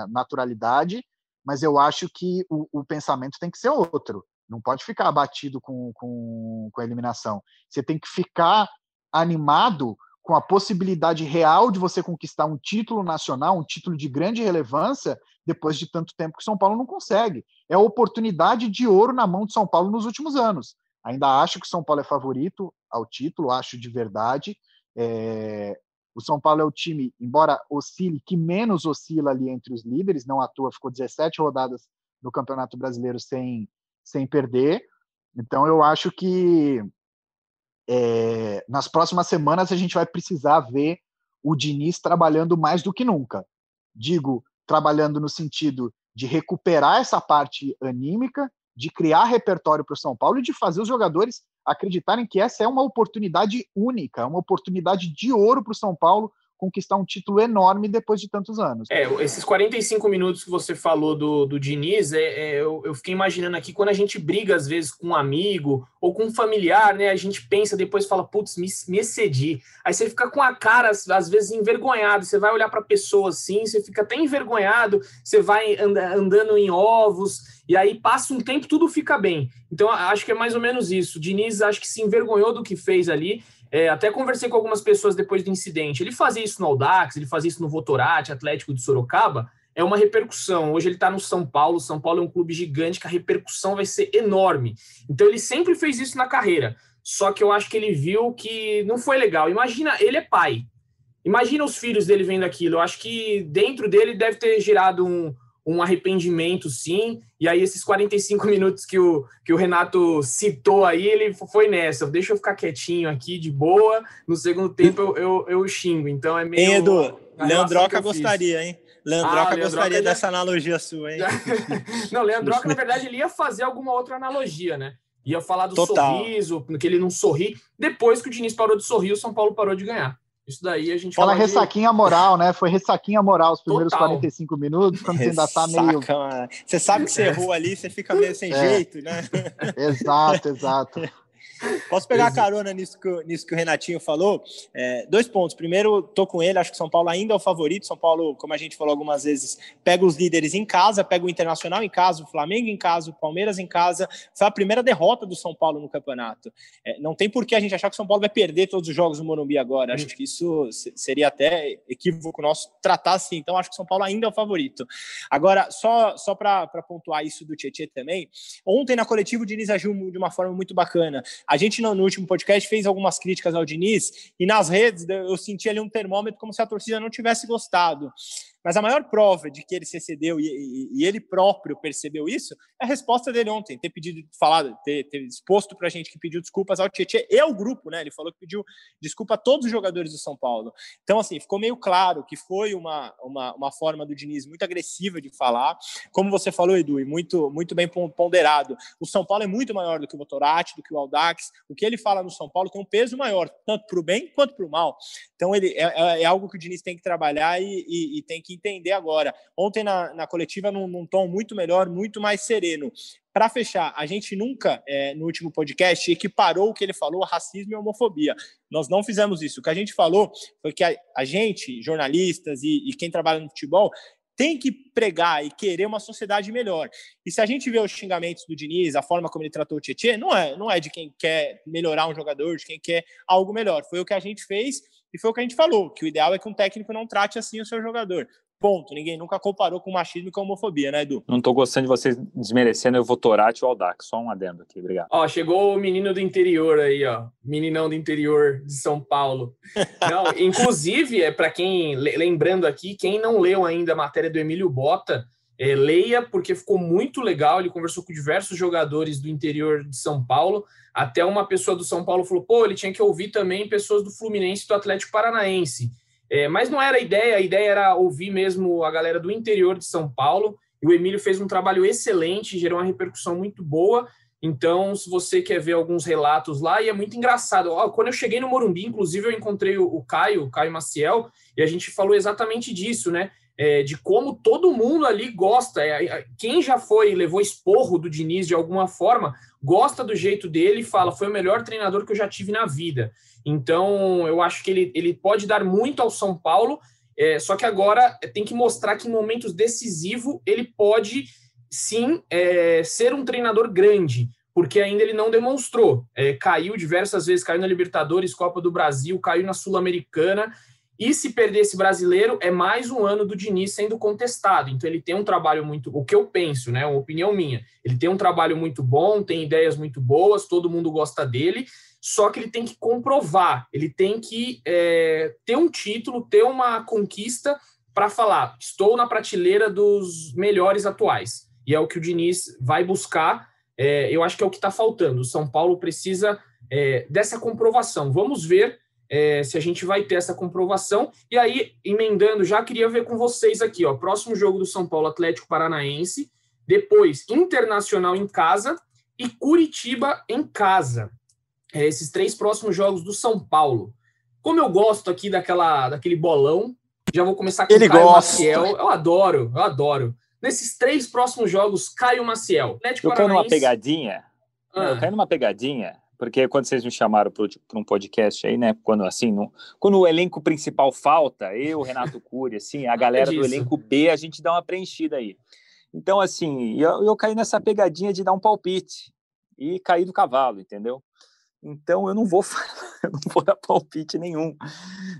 naturalidade, mas eu acho que o, o, pensamento tem que ser outro. Não pode ficar abatido com, com, com a eliminação. Você tem que ficar animado com a possibilidade real de você conquistar um título nacional, um título de grande relevância, depois de tanto tempo que São Paulo não consegue. É a oportunidade de ouro na mão de São Paulo nos últimos anos. Ainda acho que São Paulo é favorito ao título, acho de verdade. É, o São Paulo é o time, embora oscile, que menos oscila ali entre os líderes, não à toa, ficou 17 rodadas no Campeonato Brasileiro sem, sem perder. Então, eu acho que é, nas próximas semanas a gente vai precisar ver o Diniz trabalhando mais do que nunca. Digo, trabalhando no sentido de recuperar essa parte anímica, de criar repertório para o São Paulo e de fazer os jogadores acreditarem que essa é uma oportunidade única, uma oportunidade de ouro para o São Paulo conquistar um título enorme depois de tantos anos. É, esses 45 minutos que você falou do, do Diniz, é, é eu, eu, fiquei imaginando aqui, quando a gente briga, às vezes, com um amigo ou com um familiar, né? A gente pensa, depois fala, putz, me, me excedi. Aí você fica com a cara, às vezes, envergonhado. Você vai olhar para a pessoa assim, você fica até envergonhado, você vai and, andando em ovos, e aí passa um tempo, tudo fica bem. Então, acho que é mais ou menos isso. O Diniz, acho que se envergonhou do que fez ali é, até conversei com algumas pessoas depois do incidente. Ele fazia isso no Audax, ele fazia isso no Votorate, Atlético de Sorocaba. É uma repercussão. Hoje ele está no São Paulo. São Paulo é um clube gigante que a repercussão vai ser enorme. Então ele sempre fez isso na carreira. Só que eu acho que ele viu que não foi legal. Imagina, ele é pai. Imagina os filhos dele vendo aquilo. Eu acho que dentro dele deve ter gerado um, um arrependimento, sim. E aí, esses 45 minutos que o, que o Renato citou aí, ele foi nessa. Deixa eu ficar quietinho aqui, de boa. No segundo tempo, eu, eu, eu xingo. Então, é meio. Edu, Leandroca gostaria, hein? Leandroca ah, gostaria dessa analogia sua, hein? não, Leandroca, na verdade, ele ia fazer alguma outra analogia, né? Ia falar do Total. sorriso, que ele não sorri. Depois que o Diniz parou de sorrir, o São Paulo parou de ganhar. Isso daí a gente Fala ressaquinha de... moral, né? Foi ressaquinha moral os primeiros Total. 45 minutos, quando você ainda tá meio. Mano. Você sabe que você errou ali, você fica meio sem é. jeito, né? Exato, exato. Posso pegar a carona nisso que, nisso que o Renatinho falou? É, dois pontos. Primeiro, tô com ele, acho que São Paulo ainda é o favorito. São Paulo, como a gente falou algumas vezes, pega os líderes em casa, pega o Internacional em casa, o Flamengo em casa, o Palmeiras em casa. Foi a primeira derrota do São Paulo no campeonato. É, não tem por que a gente achar que o São Paulo vai perder todos os jogos no Morumbi agora. Acho que isso seria até equívoco nosso tratar assim. Então, acho que São Paulo ainda é o favorito. Agora, só, só para pontuar isso do Tietchan também, ontem na coletiva o Diniz agiu de uma forma muito bacana. A gente no, no, último podcast fez algumas críticas ao Diniz e nas redes eu senti ali um termômetro como se a torcida não tivesse gostado. Mas a maior prova de que ele se excedeu e, e, e, ele próprio percebeu isso é a resposta dele ontem, ter pedido, falado, ter, ter exposto para a gente que pediu desculpas ao Tietchan e ao grupo, né? Ele falou que pediu desculpa a todos os jogadores do São Paulo. Então, assim, ficou meio claro que foi uma, uma, uma forma do Diniz muito agressiva de falar. Como você falou, Edu, e muito, muito bem ponderado. O São Paulo é muito maior do que o Motorati, do que o Aldax. O que ele fala no São Paulo tem um peso maior, tanto para o bem quanto para o mal. Então, ele é, é, é, algo que o Diniz tem que trabalhar e, e, e tem que entender agora. Ontem, na, na coletiva, num, num tom muito melhor, muito mais sereno. Para fechar, a gente nunca, é, no último podcast, equiparou o que ele falou a racismo e homofobia. Nós não fizemos isso. O que a gente falou foi que a, a gente, jornalistas e, e quem trabalha no futebol, tem que pregar e querer uma sociedade melhor. E se a gente vê os xingamentos do Diniz, a forma como ele tratou o Tietchan, não é, não é de quem quer melhorar um jogador, de quem quer algo melhor. Foi o que a gente fez e foi o que a gente falou, que o ideal é que um técnico não trate assim o seu jogador. Ponto. Ninguém nunca comparou com machismo e com homofobia, né, Edu? Não tô gostando de vocês desmerecendo o Votorati ou o Aldax. Só um adendo aqui, obrigado. Ó, chegou o menino do interior aí, ó. Meninão do interior de São Paulo. Não, inclusive, é para quem, lembrando aqui, quem não leu ainda a matéria do Emílio Bota, é, leia, porque ficou muito legal. Ele conversou com diversos jogadores do interior de São Paulo. Até uma pessoa do São Paulo falou: pô, ele tinha que ouvir também pessoas do Fluminense e do Atlético Paranaense. É, mas não era a ideia, a ideia era ouvir mesmo a galera do interior de São Paulo. E o Emílio fez um trabalho excelente, gerou uma repercussão muito boa. Então, se você quer ver alguns relatos lá, e é muito engraçado. Quando eu cheguei no Morumbi, inclusive, eu encontrei o Caio, o Caio Maciel, e a gente falou exatamente disso, né? É, de como todo mundo ali gosta. É, quem já foi levou esporro do Diniz de alguma forma, gosta do jeito dele e fala: foi o melhor treinador que eu já tive na vida. Então, eu acho que ele, ele pode dar muito ao São Paulo, é, só que agora tem que mostrar que em momentos decisivos ele pode sim é, ser um treinador grande, porque ainda ele não demonstrou. É, caiu diversas vezes, caiu na Libertadores, Copa do Brasil, caiu na Sul-Americana. E se perder esse brasileiro, é mais um ano do Diniz sendo contestado. Então ele tem um trabalho muito. O que eu penso, né? Uma opinião minha. Ele tem um trabalho muito bom, tem ideias muito boas, todo mundo gosta dele só que ele tem que comprovar, ele tem que é, ter um título, ter uma conquista para falar: estou na prateleira dos melhores atuais. E é o que o Diniz vai buscar. É, eu acho que é o que está faltando. O São Paulo precisa é, dessa comprovação. Vamos ver é, se a gente vai ter essa comprovação. E aí, emendando, já queria ver com vocês aqui, ó. Próximo jogo do São Paulo Atlético Paranaense, depois Internacional em casa e Curitiba em casa é, esses três próximos jogos do São Paulo. Como eu gosto aqui daquela, daquele bolão, já vou começar com Ele o Caio gosta. Maciel. Eu adoro, eu adoro. Nesses três próximos jogos, Caio Maciel. Atlético eu caio numa pegadinha. Ah. Eu caio numa pegadinha, porque quando vocês me chamaram para um podcast aí, né? Quando assim, no, quando o elenco principal falta, eu, Renato Cury, assim, a galera do elenco B, a gente dá uma preenchida aí. Então, assim, eu, eu caí nessa pegadinha de dar um palpite e cair do cavalo, entendeu? Então eu não vou eu não vou dar palpite nenhum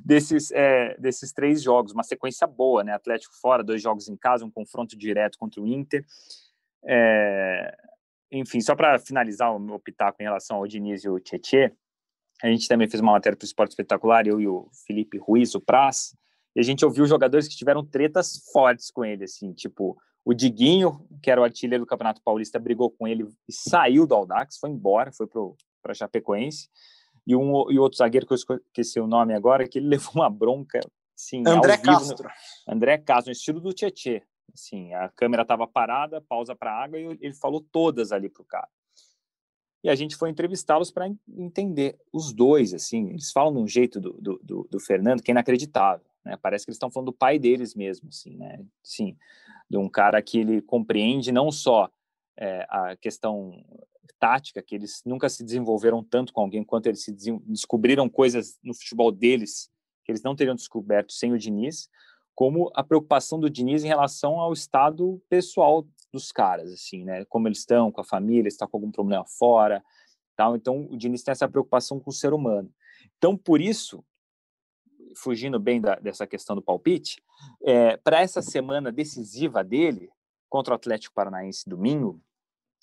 desses, é, desses três jogos. Uma sequência boa, né? Atlético fora, dois jogos em casa, um confronto direto contra o Inter. É, enfim, só para finalizar o meu pitaco em relação ao Diniz e o Tietê, a gente também fez uma matéria para o Esporte Espetacular, eu e o Felipe Ruiz, o Praz, e a gente ouviu jogadores que tiveram tretas fortes com ele, assim, tipo, o Diguinho, que era o artilheiro do Campeonato Paulista, brigou com ele e saiu do Aldax, foi embora, foi para Chapecoense. E um e outro zagueiro que eu esqueci o nome agora, que ele levou uma bronca, assim, André Castro. No, André Castro, no estilo do Tietê. Assim, a câmera estava parada, pausa para água e ele falou todas ali pro cara. e a gente foi entrevistá-los para entender os dois, assim, eles falam de um jeito do, do, do, do Fernando que é inacreditável, né? Parece que eles estão falando do pai deles mesmo, assim, né? Sim, de um cara que ele compreende não só é, a questão tática, que eles nunca se desenvolveram tanto com alguém quanto eles se descobriram coisas no futebol deles que eles não teriam descoberto sem o Diniz, como a preocupação do Diniz em relação ao estado pessoal dos caras, assim, né? Como eles estão com a família, está com algum problema fora, tal. Então, o Diniz tem essa preocupação com o ser humano. Então, por isso, fugindo bem da, dessa questão do palpite, é, para essa semana decisiva dele contra o Atlético Paranaense domingo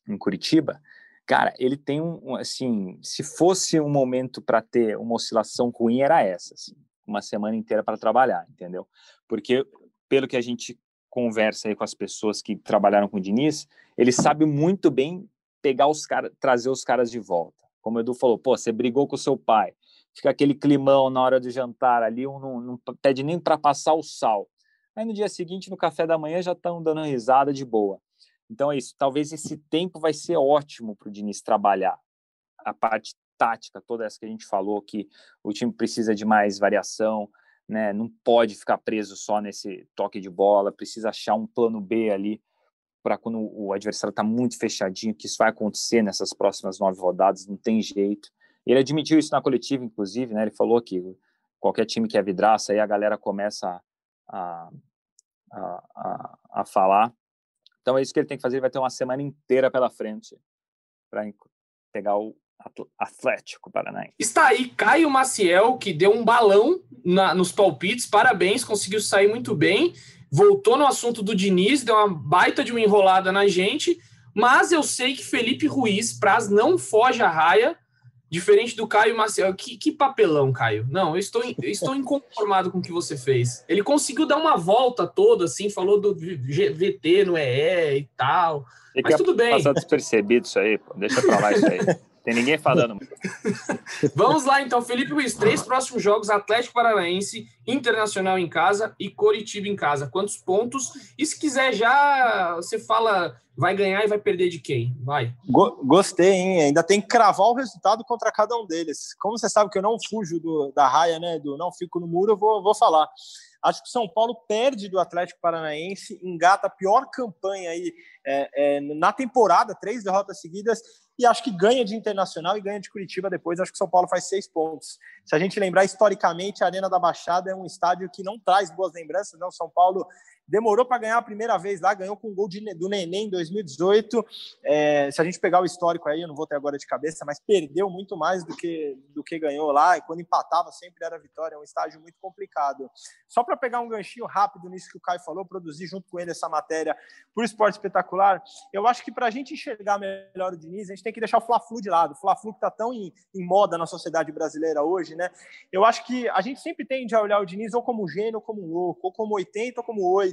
em Curitiba, cara, ele tem um assim, se fosse um momento para ter uma oscilação ruim era essa, assim uma semana inteira para trabalhar, entendeu? Porque, pelo que a gente conversa aí com as pessoas que trabalharam com o Diniz, ele sabe muito bem pegar os caras, trazer os caras de volta. Como o Edu falou, pô, você brigou com seu pai, fica aquele climão na hora do jantar ali, um não, não pede nem para passar o sal. Aí no dia seguinte, no café da manhã, já estão dando risada de boa. Então é isso. Talvez esse tempo vai ser ótimo para o Diniz trabalhar a parte tática, toda essa que a gente falou, que o time precisa de mais variação, né? Não pode ficar preso só nesse toque de bola, precisa achar um plano B ali para quando o adversário está muito fechadinho, que isso vai acontecer nessas próximas nove rodadas, não tem jeito. Ele admitiu isso na coletiva, inclusive, né? Ele falou que qualquer time que é vidraça, aí a galera começa a, a, a, a falar. Então é isso que ele tem que fazer, ele vai ter uma semana inteira pela frente para pegar o, Atlético Paranaense. Está aí Caio Maciel, que deu um balão na, nos palpites. Parabéns, conseguiu sair muito bem. Voltou no assunto do Diniz, deu uma baita de uma enrolada na gente. Mas eu sei que Felipe Ruiz, Praz, não foge à raia, diferente do Caio Maciel. Que, que papelão, Caio. Não, eu estou, eu estou inconformado com o que você fez. Ele conseguiu dar uma volta toda, assim, falou do VT no EE e tal. Mas tudo bem. Passar despercebido isso aí, pô. Deixa pra lá isso aí. Tem ninguém falando. Vamos lá, então. Felipe Luiz, três próximos jogos: Atlético Paranaense, Internacional em casa e Coritiba em casa. Quantos pontos? E se quiser já, você fala, vai ganhar e vai perder de quem? Vai. Gostei, hein? Ainda tem que cravar o resultado contra cada um deles. Como você sabe que eu não fujo do, da raia, né? Do não fico no muro, eu vou, vou falar. Acho que o São Paulo perde do Atlético Paranaense, engata a pior campanha aí é, é, na temporada, três derrotas seguidas, e acho que ganha de Internacional e ganha de Curitiba depois. Acho que São Paulo faz seis pontos. Se a gente lembrar historicamente, a Arena da Baixada é um estádio que não traz boas lembranças. Não, São Paulo demorou para ganhar a primeira vez lá, ganhou com o gol de, do Neném em 2018. É, se a gente pegar o histórico aí, eu não vou ter agora de cabeça, mas perdeu muito mais do que, do que ganhou lá, e quando empatava sempre era vitória, é um estágio muito complicado. Só para pegar um ganchinho rápido nisso que o Caio falou, produzir junto com ele essa matéria por esporte espetacular, eu acho que para a gente enxergar melhor o Diniz, a gente tem que deixar o Fla-Flu de lado. O Fla-Flu que está tão em, em, moda na sociedade brasileira hoje, né? Eu acho que a gente sempre tende a olhar o Diniz ou como gênio, ou como louco, ou como 80, ou como 8,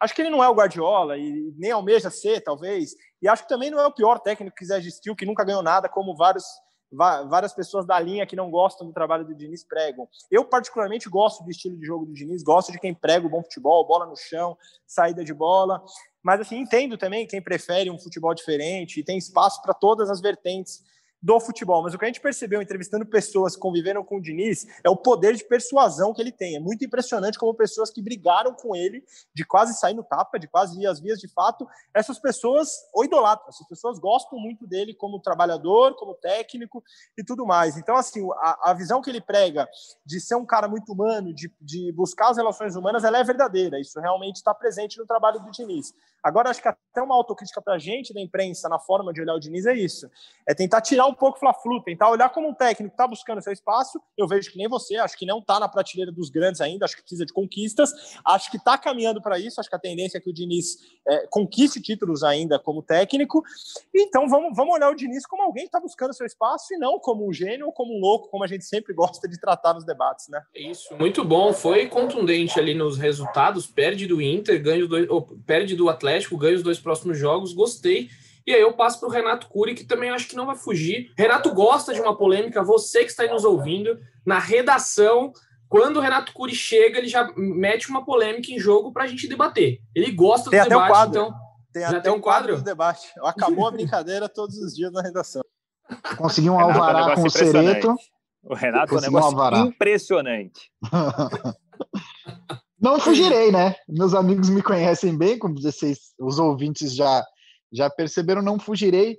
Acho que ele não é o Guardiola e nem almeja ser, talvez. E acho que também não é o pior técnico que existiu, que nunca ganhou nada, como vários várias pessoas da linha que não gostam do trabalho do Diniz pregam. Eu, particularmente, gosto do estilo de jogo do Diniz, gosto de quem prega o bom futebol, bola no chão, saída de bola. Mas, assim, entendo também quem prefere um futebol diferente e tem espaço para todas as vertentes do futebol. Mas o que a gente percebeu entrevistando pessoas que conviveram com o Diniz é o poder de persuasão que ele tem. É muito impressionante como pessoas que brigaram com ele, de quase sair no tapa, de quase ir às vias de fato, essas pessoas o idolatram, essas pessoas gostam muito dele como trabalhador, como técnico e tudo mais. Então, assim, a, a visão que ele prega de ser um cara muito humano, de, de buscar as relações humanas, ela é verdadeira. Isso realmente está presente no trabalho do Diniz. Agora, acho que até uma autocrítica para a gente da imprensa na forma de olhar o Diniz é isso. É tentar tirar um pouco o Fla-Flu, tentar olhar como um técnico está buscando seu espaço. Eu vejo que nem você, acho que não está na prateleira dos grandes ainda, acho que precisa de conquistas. Acho que está caminhando para isso. Acho que a tendência é que o Diniz é, conquiste títulos ainda como técnico. Então, vamos, vamos olhar o Diniz como alguém que está buscando seu espaço e não como um gênio ou como um louco, como a gente sempre gosta de tratar nos debates, né? Isso, muito bom. Foi contundente ali nos resultados. Perde do Inter, ganha dois, oh, perde do Atlético Atlético, ganha os dois próximos jogos, gostei. E aí eu passo para o Renato Cury, que também acho que não vai fugir. Renato gosta de uma polêmica, você que está aí nos ouvindo, na redação, quando o Renato Cury chega, ele já mete uma polêmica em jogo para a gente debater. Ele gosta tem do debate, um quadro. então. Tem já até tem um quadro do debate. Acabou a brincadeira todos os dias na redação. Consegui um Renato alvará com o Cereto. O Renato é um negócio impressionante. Não fugirei, né? Meus amigos me conhecem bem, como vocês, os ouvintes já, já perceberam, não fugirei.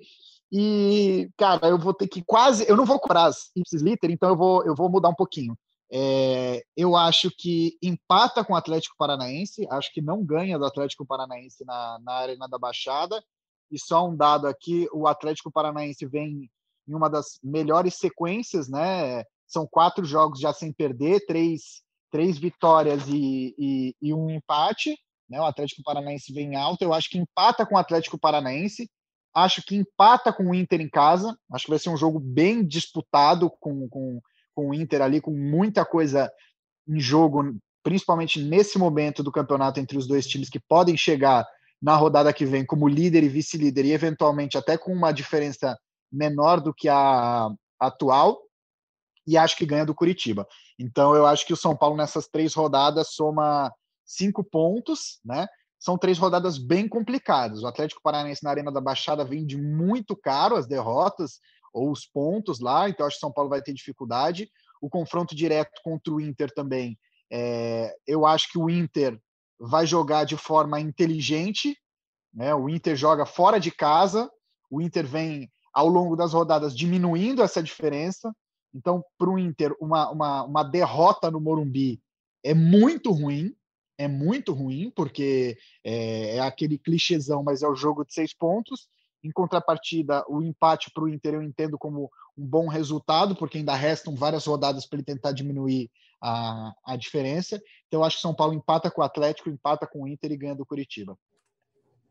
E, cara, eu vou ter que quase. Eu não vou curar as ipsis liter, então eu vou, eu vou mudar um pouquinho. É, eu acho que empata com o Atlético Paranaense, acho que não ganha do Atlético Paranaense na, na Arena da Baixada. E só um dado aqui: o Atlético Paranaense vem em uma das melhores sequências, né? São quatro jogos já sem perder, três, três vitórias e, e, e um empate. Né? O Atlético Paranaense vem alto. Eu acho que empata com o Atlético Paranaense. Acho que empata com o Inter em casa. Acho que vai ser um jogo bem disputado com, com com o Inter ali, com muita coisa em jogo, principalmente nesse momento do campeonato entre os dois times que podem chegar na rodada que vem como líder e vice-líder e eventualmente até com uma diferença menor do que a atual e acho que ganha do Curitiba. Então eu acho que o São Paulo nessas três rodadas soma cinco pontos, né? São três rodadas bem complicadas. O Atlético Paranaense na Arena da Baixada vem de muito caro as derrotas, ou os pontos lá, então acho que São Paulo vai ter dificuldade. O confronto direto contra o Inter também, é, eu acho que o Inter vai jogar de forma inteligente, né? O Inter joga fora de casa, o Inter vem ao longo das rodadas diminuindo essa diferença. Então, para o Inter, uma, uma, uma derrota no Morumbi é muito ruim, é muito ruim, porque é, é, aquele clichêzão, mas é o jogo de seis pontos. Em contrapartida, o empate para o Inter eu entendo como um bom resultado, porque ainda restam várias rodadas para ele tentar diminuir a, a diferença. Então, eu acho que São Paulo empata com o Atlético, empata com o Inter e ganha do Curitiba.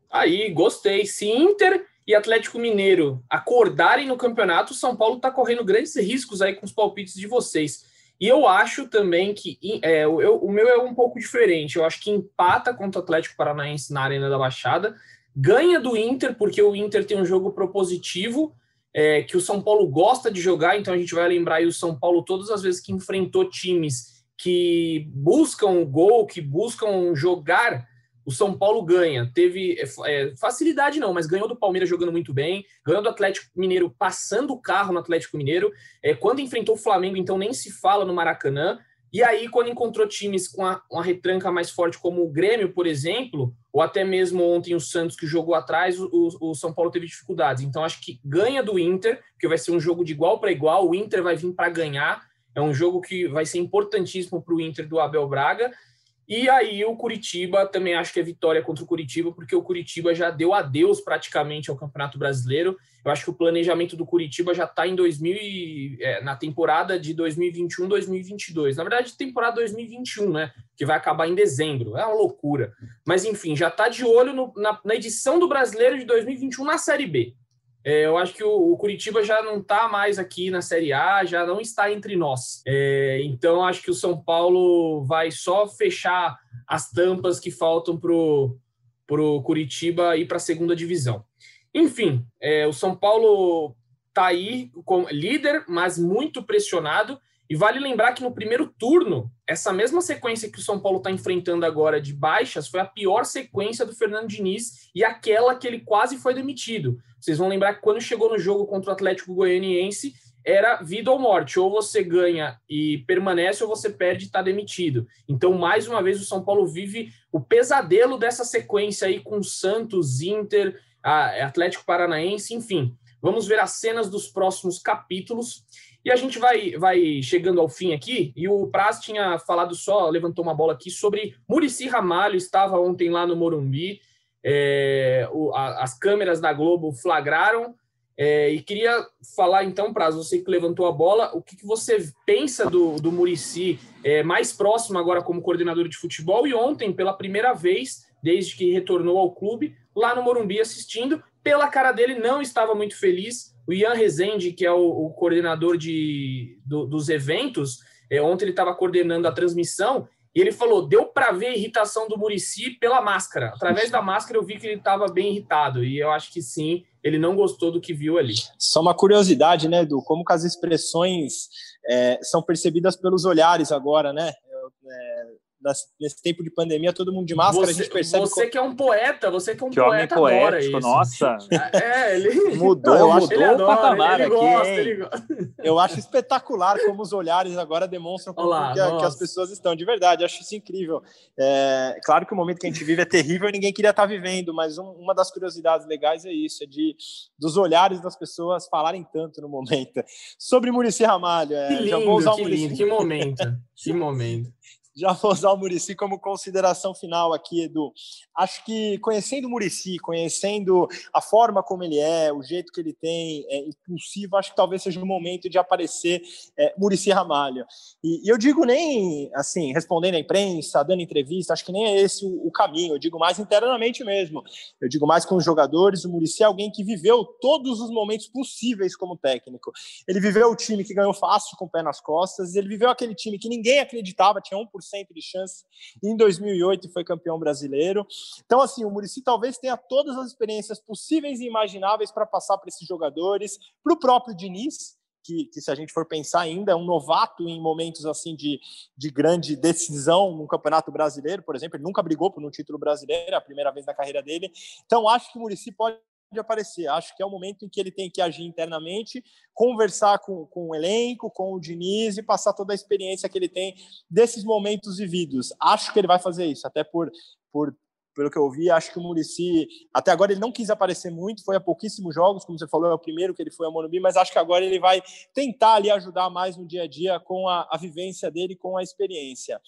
Aí, gostei. Se Inter e Atlético Mineiro acordarem no campeonato, o São Paulo está correndo grandes riscos aí com os palpites de vocês. E eu acho também que é, eu, o meu é um pouco diferente. Eu acho que empata contra o Atlético Paranaense na Arena da Baixada ganha do Inter, porque o Inter tem um jogo propositivo, é, que o São Paulo gosta de jogar, então a gente vai lembrar aí o São Paulo todas as vezes que enfrentou times que buscam o gol, que buscam jogar, o São Paulo ganha. Teve é, é, facilidade não, mas ganhou do Palmeiras jogando muito bem, ganhou do Atlético Mineiro passando o carro no Atlético Mineiro. É, quando enfrentou o Flamengo, então nem se fala no Maracanã. E aí, quando encontrou times com a, uma retranca mais forte, como o Grêmio, por exemplo, ou até mesmo ontem o Santos, que jogou atrás, o, o São Paulo teve dificuldades. Então, acho que ganha do Inter, que vai ser um jogo de igual para igual. O Inter vai vir para ganhar. É um jogo que vai ser importantíssimo para o Inter do Abel Braga. E aí o Curitiba também acho que é vitória contra o Curitiba, porque o Curitiba já deu adeus praticamente ao Campeonato Brasileiro. Eu acho que o planejamento do Curitiba já está em 2000 é, na temporada de 2021-2022. Na verdade, temporada 2021, né? Que vai acabar em dezembro. É uma loucura. Mas enfim, já está de olho no, na, na edição do Brasileiro de 2021 na Série B. É, eu acho que o, o, Curitiba já não está mais aqui na Série A, já não está entre nós. É, então, acho que o São Paulo vai só fechar as tampas que faltam para o Curitiba ir para a segunda divisão. Enfim, é, o São Paulo está aí como líder, mas muito pressionado. E vale lembrar que no primeiro turno, essa mesma sequência que o São Paulo está enfrentando agora de baixas foi a pior sequência do Fernando Diniz e aquela que ele quase foi demitido. Vocês vão lembrar que quando chegou no jogo contra o Atlético Goianiense, era vida ou morte. Ou você ganha e permanece, ou você perde e está demitido. Então, mais uma vez, o São Paulo vive o pesadelo dessa sequência aí com Santos, Inter, Atlético Paranaense, enfim. Vamos ver as cenas dos próximos capítulos. E a gente vai, vai chegando ao fim aqui, e o Praz tinha falado só, levantou uma bola aqui, sobre Murici Ramalho, estava ontem lá no Morumbi, é, o, a, as câmeras da Globo flagraram, é, e queria falar então, Praz, você que levantou a bola, o que, que você pensa do, do Murici é, mais próximo agora como coordenador de futebol, e ontem, pela primeira vez, desde que retornou ao clube, lá no Morumbi assistindo, pela cara dele não estava muito feliz, o Ian Rezende, que é o, o coordenador de, do, dos eventos, é, ontem ele estava coordenando a transmissão e ele falou: deu para ver a irritação do Murici pela máscara. Através da máscara eu vi que ele estava bem irritado e eu acho que sim, ele não gostou do que viu ali. Só uma curiosidade, né, Edu? Como que as expressões é, são percebidas pelos olhares agora, né? É, nesse tempo de pandemia, todo mundo de máscara, você, a gente percebe. Você que é um poeta, você que é um que poeta, homem adora poético, isso. nossa. É, ele Mudou, eu acho- mudou ele adora, o patamar ele, ele aqui, gosta, hein? ele gosta. Eu acho espetacular como os olhares agora demonstram como Olá, que, a- que as pessoas estão. De verdade, acho isso incrível. É, claro que o momento que a gente vive é terrível e ninguém queria estar vivendo, mas um- uma das curiosidades legais é isso, é de dos olhares das pessoas falarem tanto no momento. Sobre Murici Ramalho, é, Que já vou usar lindo, o lindo, que momento, que momento. já vou usar o Murici como consideração final aqui, Edu. Acho que conhecendo o Murici, conhecendo a forma como ele é, o jeito que ele tem, é impulsivo, acho que talvez seja o momento de aparecer é, Murici Ramalho. E, e eu digo nem assim, respondendo à imprensa, dando entrevista, acho que nem é esse o, o caminho. Eu digo mais internamente mesmo. Eu digo mais com os jogadores. O Murici é alguém que viveu todos os momentos possíveis como técnico. Ele viveu o time que ganhou fácil com o pé nas costas, ele viveu aquele time que ninguém acreditava, tinha 1% de chance em 2008 e foi campeão brasileiro. Então, assim, o Murici talvez tenha todas as experiências possíveis e imagináveis para passar para esses jogadores, para o próprio Diniz, que, que, se a gente for pensar ainda, é um novato em momentos assim de, de grande decisão no Campeonato Brasileiro, por exemplo, ele nunca brigou por um título brasileiro, é a primeira vez na carreira dele. Então, acho que o Murici pode de aparecer. Acho que é o momento em que ele tem que agir internamente, conversar com, com o elenco, com o Diniz e passar toda a experiência que ele tem desses momentos vividos. Acho que ele vai fazer isso, até por, por pelo que eu vi, acho que o Murici, até agora ele não quis aparecer muito, foi a pouquíssimos jogos, como você falou, é o primeiro que ele foi a Morumbi, mas acho que agora ele vai tentar ali ajudar mais no dia a dia com a, a vivência dele, com a experiência.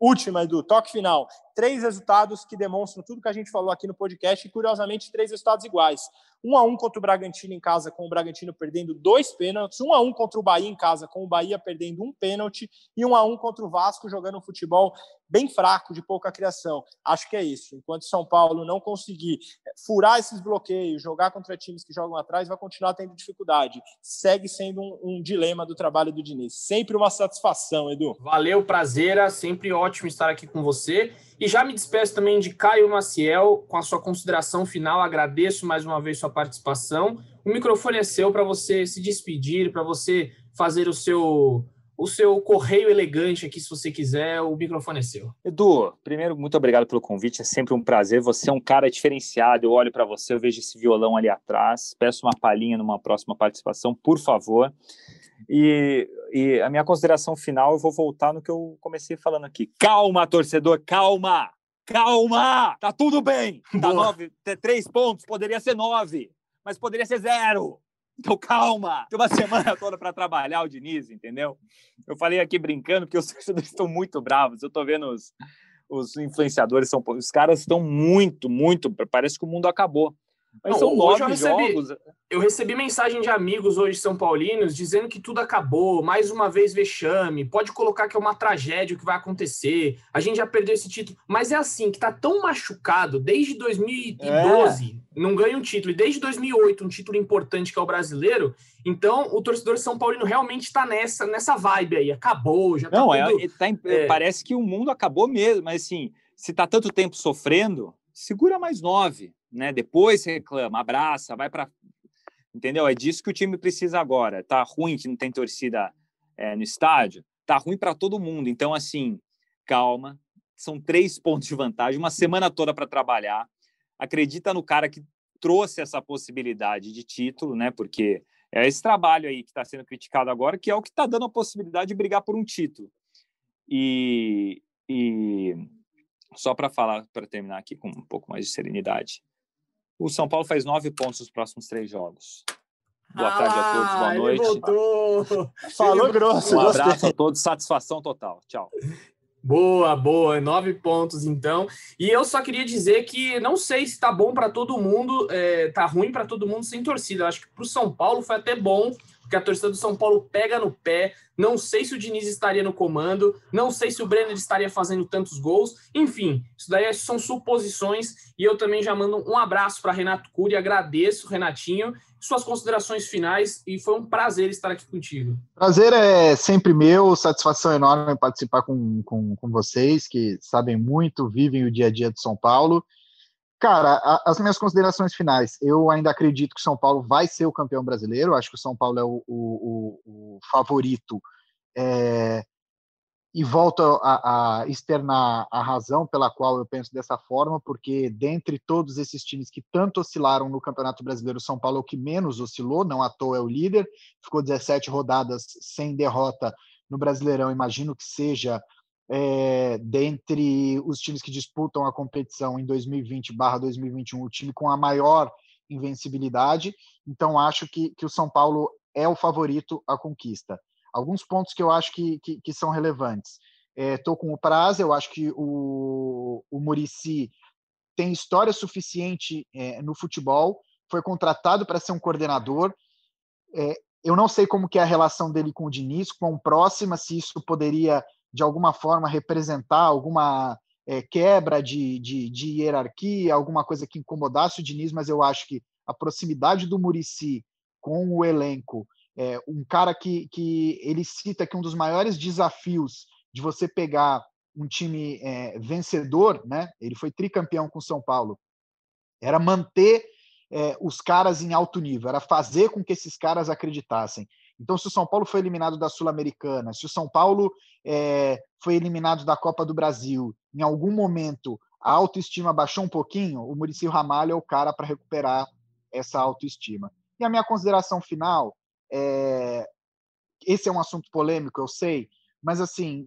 Última, Edu, toque final. Três resultados que demonstram tudo que a gente falou aqui no podcast e, curiosamente, três resultados iguais. Um a um contra o Bragantino em casa, com o Bragantino perdendo dois pênaltis. Um a um contra o Bahia em casa, com o Bahia perdendo um pênalti. E um a um contra o Vasco, jogando um futebol bem fraco, de pouca criação. Acho que é isso. Enquanto São Paulo não conseguir furar esses bloqueios, jogar contra times que jogam atrás, vai continuar tendo dificuldade. Segue sendo um, um dilema do trabalho do Diniz. Sempre uma satisfação, Edu. Valeu, prazer. Sempre ótimo estar aqui com você. E já me despeço também de Caio Maciel, com a sua consideração final. Agradeço mais uma vez sua participação. O microfone é seu para você se despedir, para você fazer o seu o seu correio elegante aqui, se você quiser, o microfone é seu. Edu, primeiro, muito obrigado pelo convite, é sempre um prazer. Você é um cara diferenciado, eu olho para você, eu vejo esse violão ali atrás. Peço uma palhinha numa próxima participação, por favor. E, e a minha consideração final, eu vou voltar no que eu comecei falando aqui. Calma, torcedor, calma! Calma! Tá tudo bem! Tá Boa. nove, três pontos, poderia ser nove, mas poderia ser zero. Então calma, tem uma semana toda para trabalhar o Diniz, entendeu? Eu falei aqui brincando porque os torcedores estão muito bravos. Eu tô vendo os, os influenciadores, são, os caras estão muito, muito. Parece que o mundo acabou. Mas Não, são hoje eu nove recebi- jogos. Eu recebi mensagem de amigos hoje são paulinos dizendo que tudo acabou, mais uma vez vexame, pode colocar que é uma tragédia o que vai acontecer, a gente já perdeu esse título, mas é assim, que tá tão machucado desde 2012, não ganha um título, e desde 2008 um título importante que é o brasileiro, então o torcedor São Paulino realmente tá nessa, nessa vibe aí, acabou, já tá Não, é, tudo- é- tá é. parece que o mundo acabou mesmo, mas assim, se tá tanto tempo sofrendo, segura mais nove, né? Depois reclama, abraça, vai para, entendeu? É disso que o time precisa agora. Tá ruim que não tem torcida é, no estádio, tá ruim para todo mundo. Então assim, calma. São três pontos de vantagem, uma semana toda para trabalhar. Acredita no cara que trouxe essa possibilidade de título, né? Porque é esse trabalho aí que está sendo criticado agora, que é o que está dando a possibilidade de brigar por um título. E, e só para falar, para terminar aqui com um pouco mais de serenidade, o São Paulo faz nove pontos nos próximos três jogos. Boa tarde a todos, boa Ah, noite. voltou. Falou grosso, Um gostei. abraço a todos, satisfação total. Tchau. Boa, boa, nove pontos então. E eu só queria dizer que não sei se tá bom para todo mundo, é, tá ruim para todo mundo sem torcida. Eu acho que pro São Paulo foi até bom, porque a torcida do São Paulo pega no pé. Não sei se o Diniz estaria no comando, não sei se o Brenner estaria fazendo tantos gols. Enfim, isso daí são suposições. E eu também já mando um abraço para Renato Cury, agradeço, Renatinho, suas considerações finais e foi um prazer estar aqui contigo. Prazer é sempre meu, satisfação enorme participar com, com, com vocês, que sabem muito, vivem o dia a dia de São Paulo. Cara, a- as minhas considerações finais. Eu ainda acredito que o São Paulo vai ser o campeão brasileiro. Acho que o São Paulo é o, o- o- favorito é, e volto a, a, externar a razão pela qual eu penso dessa forma, porque dentre todos esses times que tanto oscilaram no Campeonato Brasileiro, São Paulo é o que menos oscilou, não à toa é o líder, ficou 17 rodadas sem derrota no Brasileirão, imagino que seja é, dentre os times que disputam a competição em 2020/2021 o time com a maior invencibilidade, então acho que, que o São Paulo é o favorito à conquista alguns pontos que eu acho que, que, que são relevantes. Estou é, com o Prazo, eu acho que o, o Murici tem história suficiente é, no futebol, foi contratado para ser um coordenador. É, eu não sei como que é a relação dele com o Diniz, quão próxima, se isso poderia, de alguma forma, representar alguma é, quebra de, de, de, hierarquia, alguma coisa que incomodasse o Diniz, mas eu acho que a proximidade do Murici com o elenco é, um cara que, que ele cita que um dos maiores desafios de você pegar um time é, vencedor, né? Ele foi tricampeão com São Paulo. Era manter é, os caras em alto nível, era fazer com que esses caras acreditassem. Então, se o São Paulo foi eliminado da Sul-Americana, se o São Paulo é, foi eliminado da Copa do Brasil, em algum momento a autoestima baixou um pouquinho, o Muricy Ramalho é o cara para recuperar essa autoestima. E a minha consideração final é, esse é um assunto polêmico, eu sei, mas assim,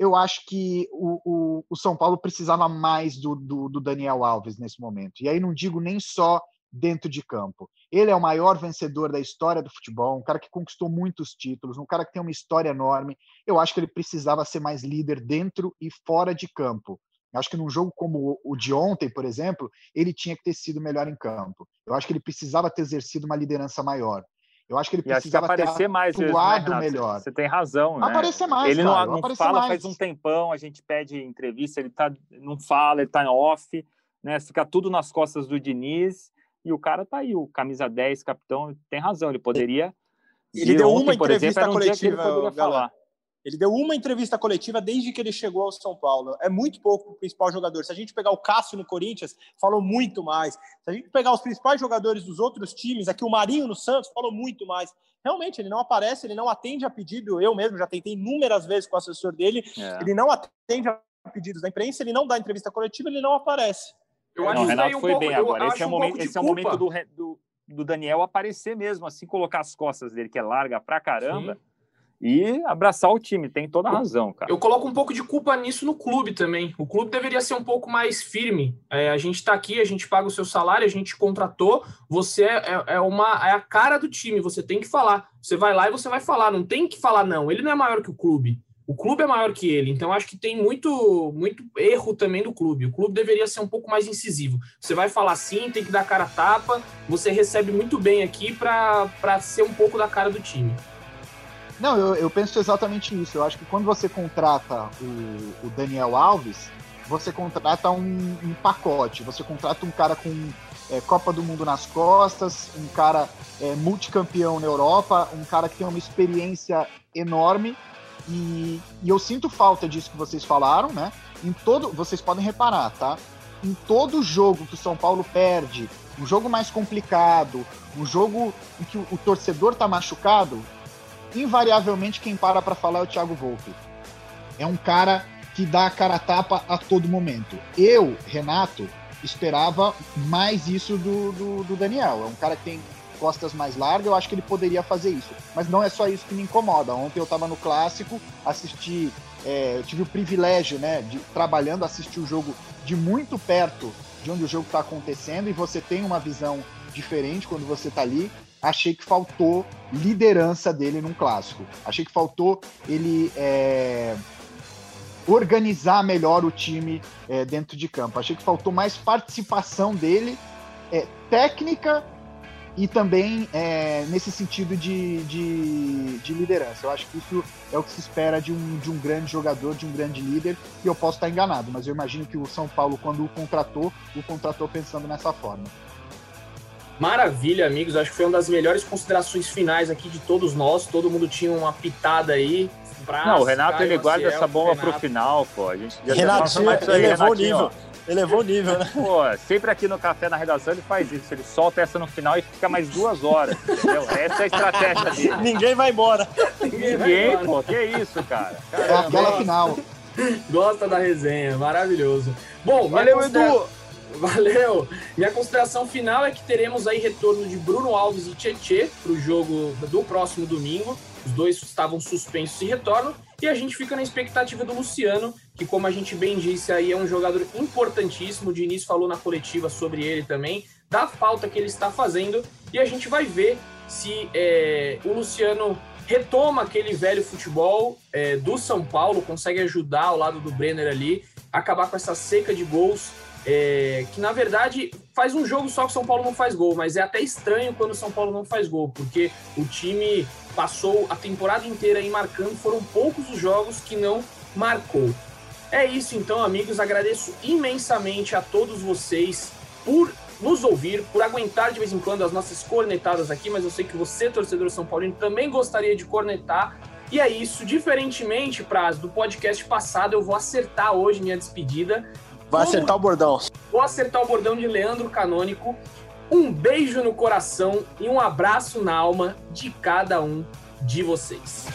eu acho que o, o, o São Paulo precisava mais do, do, do, Daniel Alves nesse momento. E aí não digo nem só dentro de campo. Ele é o maior vencedor da história do futebol, um cara que conquistou muitos títulos, um cara que tem uma história enorme. Eu acho que ele precisava ser mais líder dentro e fora de campo. Eu acho que num jogo como o de ontem, por exemplo, ele tinha que ter sido melhor em campo. Eu acho que ele precisava ter exercido uma liderança maior. Eu acho que ele precisava e aparecer ter mais atuado né, melhor. Você tem razão, né? Aparecer mais, Ele cara, não, não fala mais. faz um tempão, a gente pede entrevista, ele tá, não fala, ele tá em off, né? Fica tudo nas costas do Diniz e o cara tá aí, o camisa 10, capitão, tem razão, ele poderia... Ele deu ontem, uma entrevista exemplo, coletiva, um falar. Ele deu uma entrevista coletiva desde que ele chegou ao São Paulo. É muito pouco o principal jogador. Se a gente pegar o Cássio no Corinthians, falou muito mais. Se a gente pegar os principais jogadores dos outros times, aqui o Marinho no Santos, falou muito mais. Realmente, ele não aparece, ele não atende a pedido. Eu mesmo já tentei inúmeras vezes com o assessor dele. É. Ele não atende a pedidos da imprensa, ele não dá entrevista coletiva, ele não aparece. Eu acho não, o Renato um foi pouco, bem agora. Esse, é, um momento, esse é o momento do, do, do, Daniel aparecer mesmo, assim, colocar as costas dele, que é larga pra caramba. Sim e abraçar o time. Tem toda a razão, cara. Eu coloco um pouco de culpa nisso no clube também. O clube deveria ser um pouco mais firme. É, a gente está aqui, a gente paga o seu salário, a gente contratou. Você é, é, é, uma é a cara do time. Você tem que falar. Você vai lá e você vai falar. Não tem que falar não. Ele não é maior que o clube. O clube é maior que ele, então acho que tem muito, muito erro também do clube. O clube deveria ser um pouco mais incisivo. Você vai falar sim, tem que dar cara a tapa. Você recebe muito bem aqui para ser um pouco da cara do time. Não, eu, eu, penso exatamente isso. Eu acho que quando você contrata o, o Daniel Alves, você contrata um, um, pacote. Você contrata um cara com é, Copa do Mundo nas costas, um cara é, multicampeão na Europa, um cara que tem uma experiência enorme. E, e, eu sinto falta disso que vocês falaram, né? Em todo, vocês podem reparar, tá? Em todo jogo que o São Paulo perde, um jogo mais complicado, um jogo em que o, o torcedor tá machucado, invariavelmente quem para para falar é o Thiago Volpe. É um cara que dá a cara a tapa a todo momento. Eu, Renato, esperava mais isso do, do, do, Daniel. É um cara que tem costas mais largas, eu acho que ele poderia fazer isso. Mas não é só isso que me incomoda. Ontem eu estava no clássico, assisti, é, eu tive o privilégio, né, de trabalhando, assistir o jogo de muito perto de onde o jogo está acontecendo e você tem uma visão diferente quando você está ali achei que faltou liderança dele num clássico. Achei que faltou ele é, organizar melhor o time é, dentro de campo. Achei que faltou mais participação dele, é, técnica e também é, nesse sentido de, de, de, liderança. Eu acho que isso é o que se espera de um, de um grande jogador, de um grande líder, e eu posso estar enganado, mas eu imagino que o São Paulo, quando o contratou, o contratou pensando nessa forma. Maravilha, amigos. Acho que foi uma das melhores considerações finais aqui de todos nós. Todo mundo tinha uma pitada aí. Não, o Renato ele guarda essa bomba Renato. pro final, pô. A gente já Renato, mais ele levou o nível. Elevou o nível, né? Pô, sempre aqui no café na redação ele faz isso. Ele solta essa no final e fica mais duas horas. Entendeu? Essa é a estratégia dele. Ninguém vai embora. Ninguém, pô, que isso, cara. É Caramba. aquela final. Gosta da resenha, maravilhoso. Bom, Valeu, considera- Edu! Valeu! Minha consideração final é que teremos aí retorno de Bruno Alves e Tietê para o jogo do próximo domingo. Os dois estavam suspensos e retornam. E a gente fica na expectativa do Luciano, que, como a gente bem disse aí, é um jogador importantíssimo. O Diniz falou na coletiva sobre ele também, da falta que ele está fazendo. E a gente vai ver se é, o Luciano retoma aquele velho futebol é, do São Paulo, consegue ajudar ao lado do Brenner ali, acabar com essa seca de gols é, que na verdade faz um jogo só que o São Paulo não faz gol, mas é até estranho quando o São Paulo não faz gol, porque o time passou a temporada inteira aí marcando, foram poucos os jogos que não marcou. É isso então, amigos, agradeço imensamente a todos vocês por nos ouvir, por aguentar de vez em quando as nossas cornetadas aqui, mas eu sei que você, torcedor São Paulino, também gostaria de cornetar. E é isso, diferentemente, Praz, do podcast passado, eu vou acertar hoje minha despedida. Vai Como- acertar o bordão. Vou acertar o bordão de Leandro Canônico. Um beijo no coração e um abraço na alma de cada um de vocês.